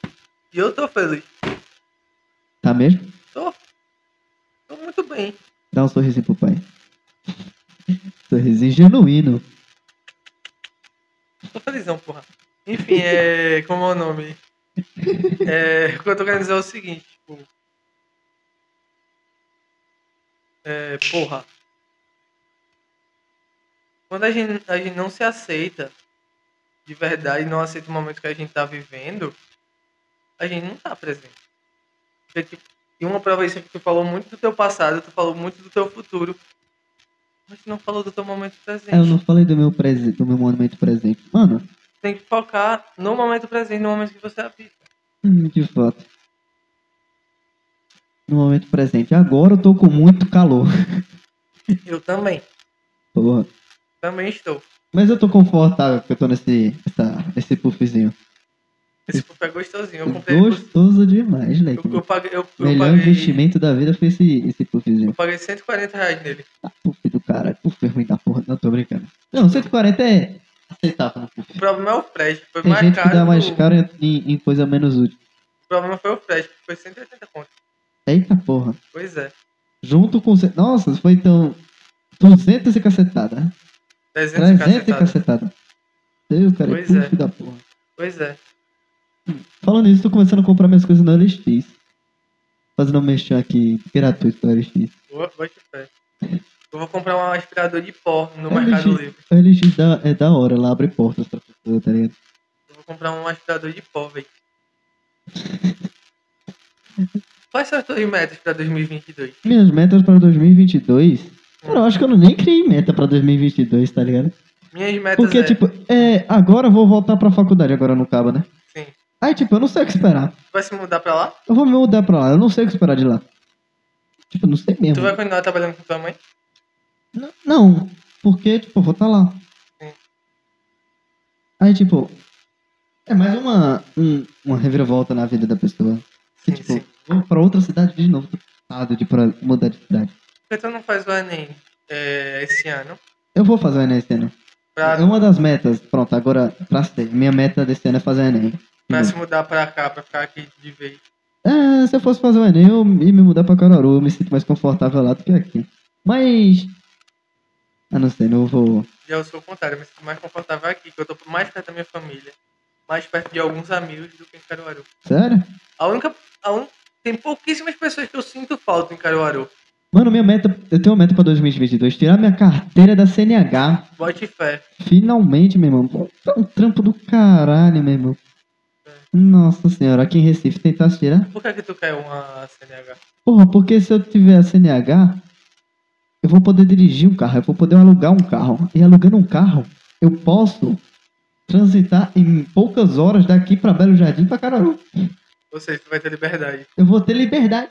E eu tô feliz. Tá mesmo? Tô. Tô muito bem. Dá um sorrisinho pro pai. sorrisinho genuíno. Tô felizão, porra. Enfim, é. (laughs) Como é o nome? É. O que eu tô querendo dizer é o seguinte, tipo. É, porra. Quando a gente, a gente não se aceita de verdade, não aceita o momento que a gente tá vivendo, a gente não tá presente. Porque, tipo, e uma prova isso é que tu falou muito do teu passado, tu falou muito do teu futuro. Mas tu não falou do teu momento presente. É, eu não falei do meu, prese... do meu momento presente. Mano, Tem que focar no momento presente, no momento que você habita. hum, de fato. No momento presente. Agora eu tô com muito calor. Eu também. Porra. Também estou. Mas eu tô confortável porque eu tô nesse, essa, nesse puffzinho. Esse puff é gostosinho. Eu comprei. por- Gostoso demais, Eu, leque. eu paguei. Eu, eu Melhor paguei, investimento da vida foi esse, esse puffzinho. eu paguei 140 reais nele. Puff do cara. Puff é ruim da porra. Não, tô brincando. Não, 140 é aceitável puff. O problema é o frete. Foi Tem mais gente caro. que dá mais caro em, em coisa menos útil. O problema foi o frete, foi 180 conto. Eita porra. Pois é. Junto com. Nossa, foi então. 200 e cacetada. 300 e 300 e cacetada. Deus, cara, Pois é. da porra. Pois é. Falando nisso, tô começando a comprar minhas coisas no LX. Fazendo um mexão aqui gratuito no LX. Boa, boa fé. Eu vou comprar um aspirador de pó no LX, Mercado Livre. O LX dá, é da hora, lá abre portas pra pessoa, tá ligado? Eu vou comprar um aspirador de pó, velho. Quais são as tuas metas pra 2022? Minhas metas pra 2022. Cara, eu acho que eu não nem criei meta pra 2022, tá ligado? Minhas metas Porque, é... tipo, é, agora eu vou voltar pra faculdade, agora no Cabo, né? Sim. Aí, tipo, eu não sei o que esperar. Vai se mudar pra lá? Eu vou me mudar pra lá, eu não sei o que esperar de lá. Tipo, eu não sei mesmo. Tu vai continuar trabalhando com tua mãe? N- Não, porque, tipo, eu vou estar lá. Sim. Aí, tipo, é mais uma, um- uma reviravolta na vida da pessoa. Que, Sim, tipo, sim. vou pra outra cidade de novo, tô de pra mudar de cidade. Que tu não faz o Enem é, esse ano? Eu vou fazer o Enem esse ano. Pra, É uma das metas, pronto, agora, pra. Minha meta desse ano é fazer o Enem. pra se mudar pra cá, pra ficar aqui de vez. É, se eu fosse fazer o Enem, eu ia me mudar pra Caruaru, eu me sinto mais confortável lá do que aqui. Mas. Ah, não sei, não vou. Já eu sou o contrário, eu me sinto mais confortável aqui, que eu tô mais perto da minha família. Mais perto de alguns amigos do que em Caruaru. Sério? A única. A un... Tem pouquíssimas pessoas que eu sinto falta em Caruaru. Mano, minha meta. Eu tenho uma meta pra 2022, tirar minha carteira da CNH. Bote fé. Finalmente, meu irmão. Tá um trampo do caralho, meu irmão. Nossa senhora, aqui em Recife tentasse tirar. Por que, que tu quer uma CNH? Porra, porque se eu tiver a CNH, eu vou poder dirigir um carro, eu vou poder alugar um carro. E alugando um carro, eu posso transitar em poucas horas daqui pra Belo Jardim pra Caruaru. Ou seja, tu vai ter liberdade. Eu vou ter liberdade.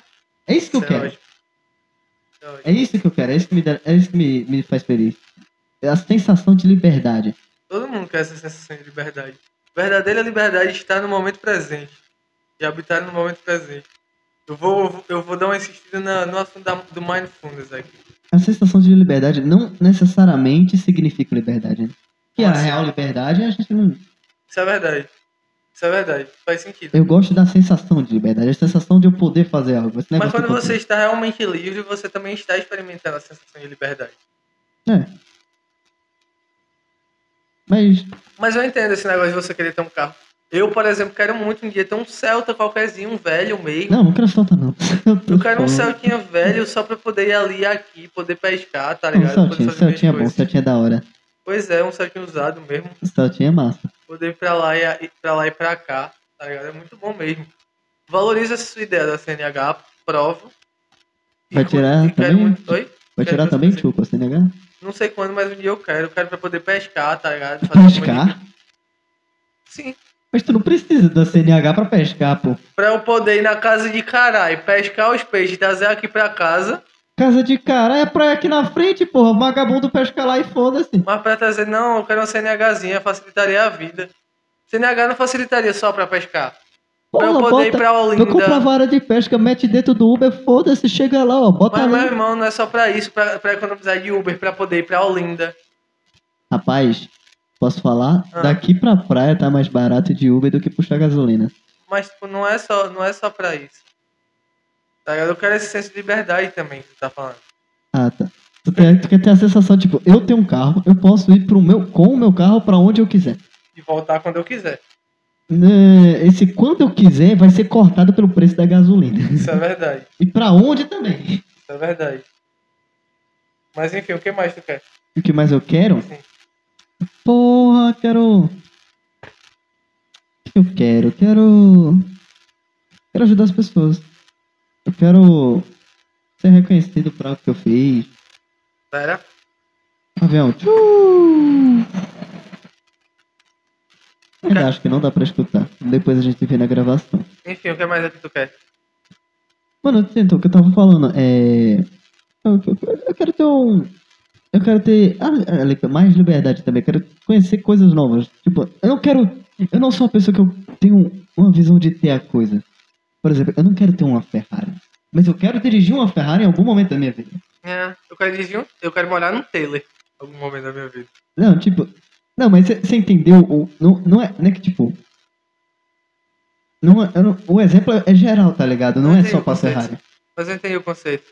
É isso que eu Isso é quero. ótimo. É. É isso que eu quero. É isso que me, dá- é isso que me, me faz feliz. É a sensação de liberdade. Todo mundo quer essa sensação de liberdade. Verdadeira liberdade está no momento presente. De habitar no momento presente. Eu vou, eu vou dar uma insistida na- no assunto da- do mindfulness aqui. A sensação de liberdade não necessariamente significa liberdade. Né? Que a Nossa. real liberdade a gente não. Isso é verdade. Isso é verdade. Faz sentido. Eu gosto da sensação de liberdade, a sensação de eu poder fazer algo. Mas quando você está realmente livre, você também está experimentando a sensação de liberdade. É. Mas. Mas eu entendo esse negócio de você querer ter um carro. Eu, por exemplo, quero muito um dia ter um Celta qualquerzinho, um velho mesmo. Não, não quero soltar, não. (laughs) Eu, Eu quero um. Celtinha velho só pra poder ir ali aqui, poder pescar, tá ligado? Celtinha, fazer minhas Celtinha é bom. Celtinha é da hora. Pois é, um Celtinha usado mesmo. Celtinha é massa. Poder ir pra lá e, ir pra lá e pra cá, tá ligado? É muito bom mesmo. Valoriza essa sua ideia da CNH, provo. E Vai tirar e também? muito- Oi? Vai tirar também, Chuco, a CNH? Não sei quando, mas um dia eu quero. Eu quero pra poder pescar, tá ligado? Fazer Pescar? Sim. Mas tu não precisa da CNH pra pescar, pô. Pra eu poder ir na casa de caralho, pescar os peixes, trazer aqui pra casa. Casa de cara é praia aqui na frente, porra. Vagabundo pesca lá e foda-se. Mas pra trazer, não, eu quero uma CNHzinha, facilitaria a vida. CNH não facilitaria só pra pescar. Pra eu Porra, poder ir bota. pra Eu compro a Olinda. vara de pesca, mete dentro do Uber, foda-se, chega lá, ó. Bota Mas, meu irmão, não é só pra isso, pra, pra economizar de Uber, pra poder ir pra Olinda. Rapaz, posso falar? Ah. Daqui pra praia tá mais barato de Uber do que puxar gasolina. Mas, tipo, não é só, não é só pra isso. Tá ligado? Eu quero esse senso de liberdade também, que tu tá falando. Ah, tá. Tu quer, tu quer ter a sensação, tipo, eu tenho um carro, eu posso ir pro meu, com o meu carro pra onde eu quiser. De voltar quando eu quiser. Né, Esse quando eu quiser vai ser cortado pelo preço da gasolina. Isso é verdade. (laughs) E pra onde também. Isso é verdade. Mas enfim, o que mais tu quer? O que mais eu quero? Sim. Porra, quero. O que eu quero? Quero. Quero ajudar as pessoas. Eu quero ser reconhecido por algo que eu fiz. Pera. Avião. Tchuu! Ainda acho que não dá pra escutar. Depois a gente vê na gravação. Enfim, o que mais é que tu quer? Mano, então, o que eu tava falando é. Eu, eu- eu quero ter um. Eu quero ter ah, mais liberdade também. Eu quero conhecer coisas novas. Tipo, eu não quero. Eu não sou uma pessoa que eu tenho uma visão de ter a coisa. Por exemplo, eu não quero ter uma Ferrari. Mas eu quero dirigir uma Ferrari em algum momento da minha vida. É, eu quero dirigir um... Eu quero morar num Taylor. Em algum momento da minha vida. Não, tipo. Não, mas você entendeu? O, não, não, é, não é que tipo. Não, é- eu não- o exemplo é geral, tá ligado? Não Eu é só o pra conceito. Ferrari. Mas eu entendi o conceito.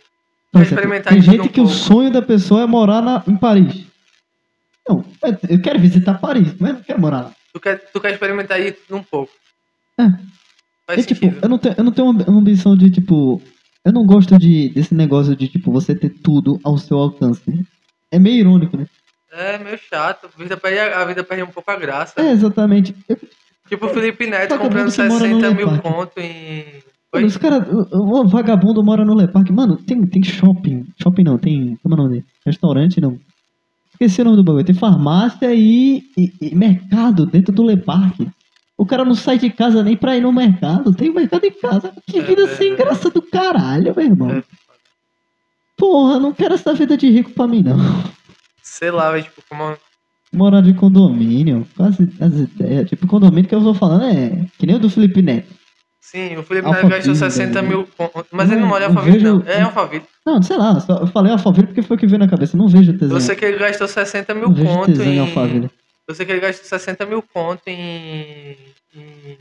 Por exemplo, tem gente um que o pouco. sonho da pessoa é morar na, em Paris. Não, eu- quero visitar Paris, mas eu não quero morar lá. Tu quer, tu quer experimentar aí um pouco. É. Faz E, tipo, eu não, tenho, eu não tenho uma ambição de, tipo. Eu não gosto de, desse negócio de, tipo, você ter tudo ao seu alcance. É meio irônico, né? É meio chato. A vida perde, a vida perde um pouco a graça. É, exatamente. Eu- Tipo o Felipe Neto comprando que mora no 60 mil conto em. Mano, os caras. O, o vagabundo mora no Le Parque. Mano, tem, tem shopping. Shopping não, tem. Como é o nome dele? Restaurante não. Esqueci o nome do bagulho. Tem farmácia e, e- e mercado dentro do Le Parque. O cara não sai de casa nem pra ir no mercado. Tem o mercado em casa. Que É vida verdade. sem graça do caralho, meu irmão. É. Porra, não quero essa vida de rico pra mim, não. Sei lá, velho, tipo, como. Morar de condomínio. Quase as ideias. Tipo, condomínio que eu tô falando é. Que nem o do Felipe Neto. Sim, o Felipe Neto gastou 60 né? mil conto. Mas ele não Não, mora em Alphaville, vejo- não. É Alphaville. Não, sei lá. Eu falei Alphaville porque foi o que veio na cabeça. Não vejo tesão. Eu sei que ele gastou 60 mil Não tesão em em. Alphaville. Eu sei que ele gastou 60 mil conto em. em.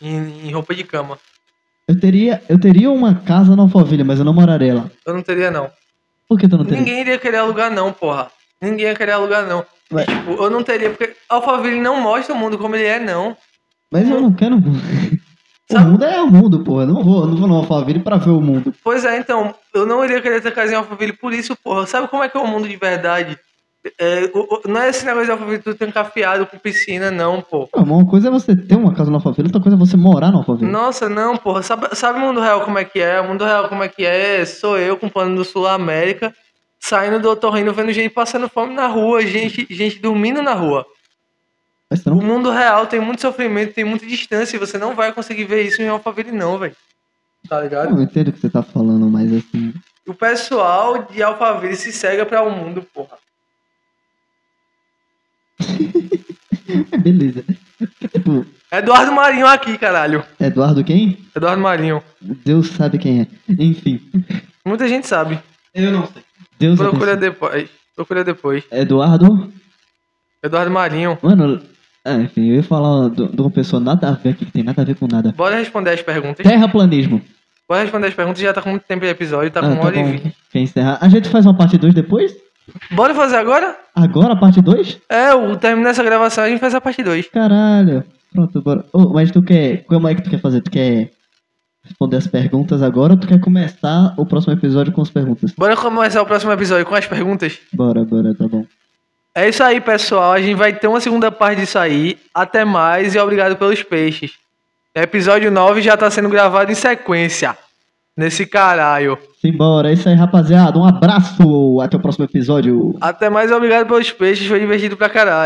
em, em roupa de cama. Eu teria, eu teria uma casa na Alphaville, mas eu não moraria lá. Eu não teria, não. Por que tu não teria? Ninguém iria querer alugar, não, porra. Ninguém ia querer alugar, não. Ué. tipo, eu não teria, porque Alphaville não mostra o mundo como ele é, não. Mas eu não quero. (laughs) o mundo é o mundo, pô. Eu não vou, não vou no Alphaville pra ver o mundo. Pois é, então, eu não iria querer ter casa em Alphaville por isso, porra. Sabe como é que é o mundo de verdade? É, o- o- não é esse negócio de Alphaville tudo trancafiado com piscina, não, pô. Não, uma coisa é você ter uma casa no Alphaville, outra coisa é você morar no Alphaville. Nossa, não, porra. Sabe, sabe o mundo real como é que é? O mundo real como é que é? Sou eu com plano do Sul América, saindo do otorrino, vendo gente passando fome na rua, gente, gente dormindo na rua. Você O não... mundo real tem muito sofrimento, tem muita distância, e você não vai conseguir ver isso em Alphaville, não, velho. Tá ligado? Eu entendo o que você tá falando, mas assim. O pessoal de Alphaville se cega pra o mundo, porra. (laughs) É beleza. Tipo, Eduardo Marinho aqui, caralho. Eduardo quem? Eduardo Marinho. Deus sabe quem é. Enfim. Muita gente sabe. Eu não sei. Deus Procura abençoe. depois. Procura depois. Eduardo. Eduardo Marinho. Mano. Ah, enfim, eu ia falar de de uma pessoa nada a ver aqui, que tem nada a ver com nada. Bora responder as perguntas. Terraplanismo. Bora responder as perguntas. Já tá com muito tempo de episódio, tá com Ah, uma tá hora e bom. vinte. Quer encerrar? A gente faz uma parte 2 depois? Bora fazer agora? Agora a parte 2? É, o termina essa gravação a gente faz a parte 2. Caralho. Pronto, bora. Ô, mas tu quer. Como é que tu quer fazer? Tu quer responder as perguntas agora ou tu quer começar o próximo episódio com as perguntas? Bora começar o próximo episódio com as perguntas? Bora, bora, tá bom. É isso aí, pessoal. A gente vai ter uma segunda parte disso aí. Até mais e obrigado pelos peixes. Episódio 9 já tá sendo gravado em sequência. Nesse caralho. Simbora, é isso aí, rapaziada. Um abraço. Até o próximo episódio. Até mais obrigado pelos peixes. Foi divertido pra caralho.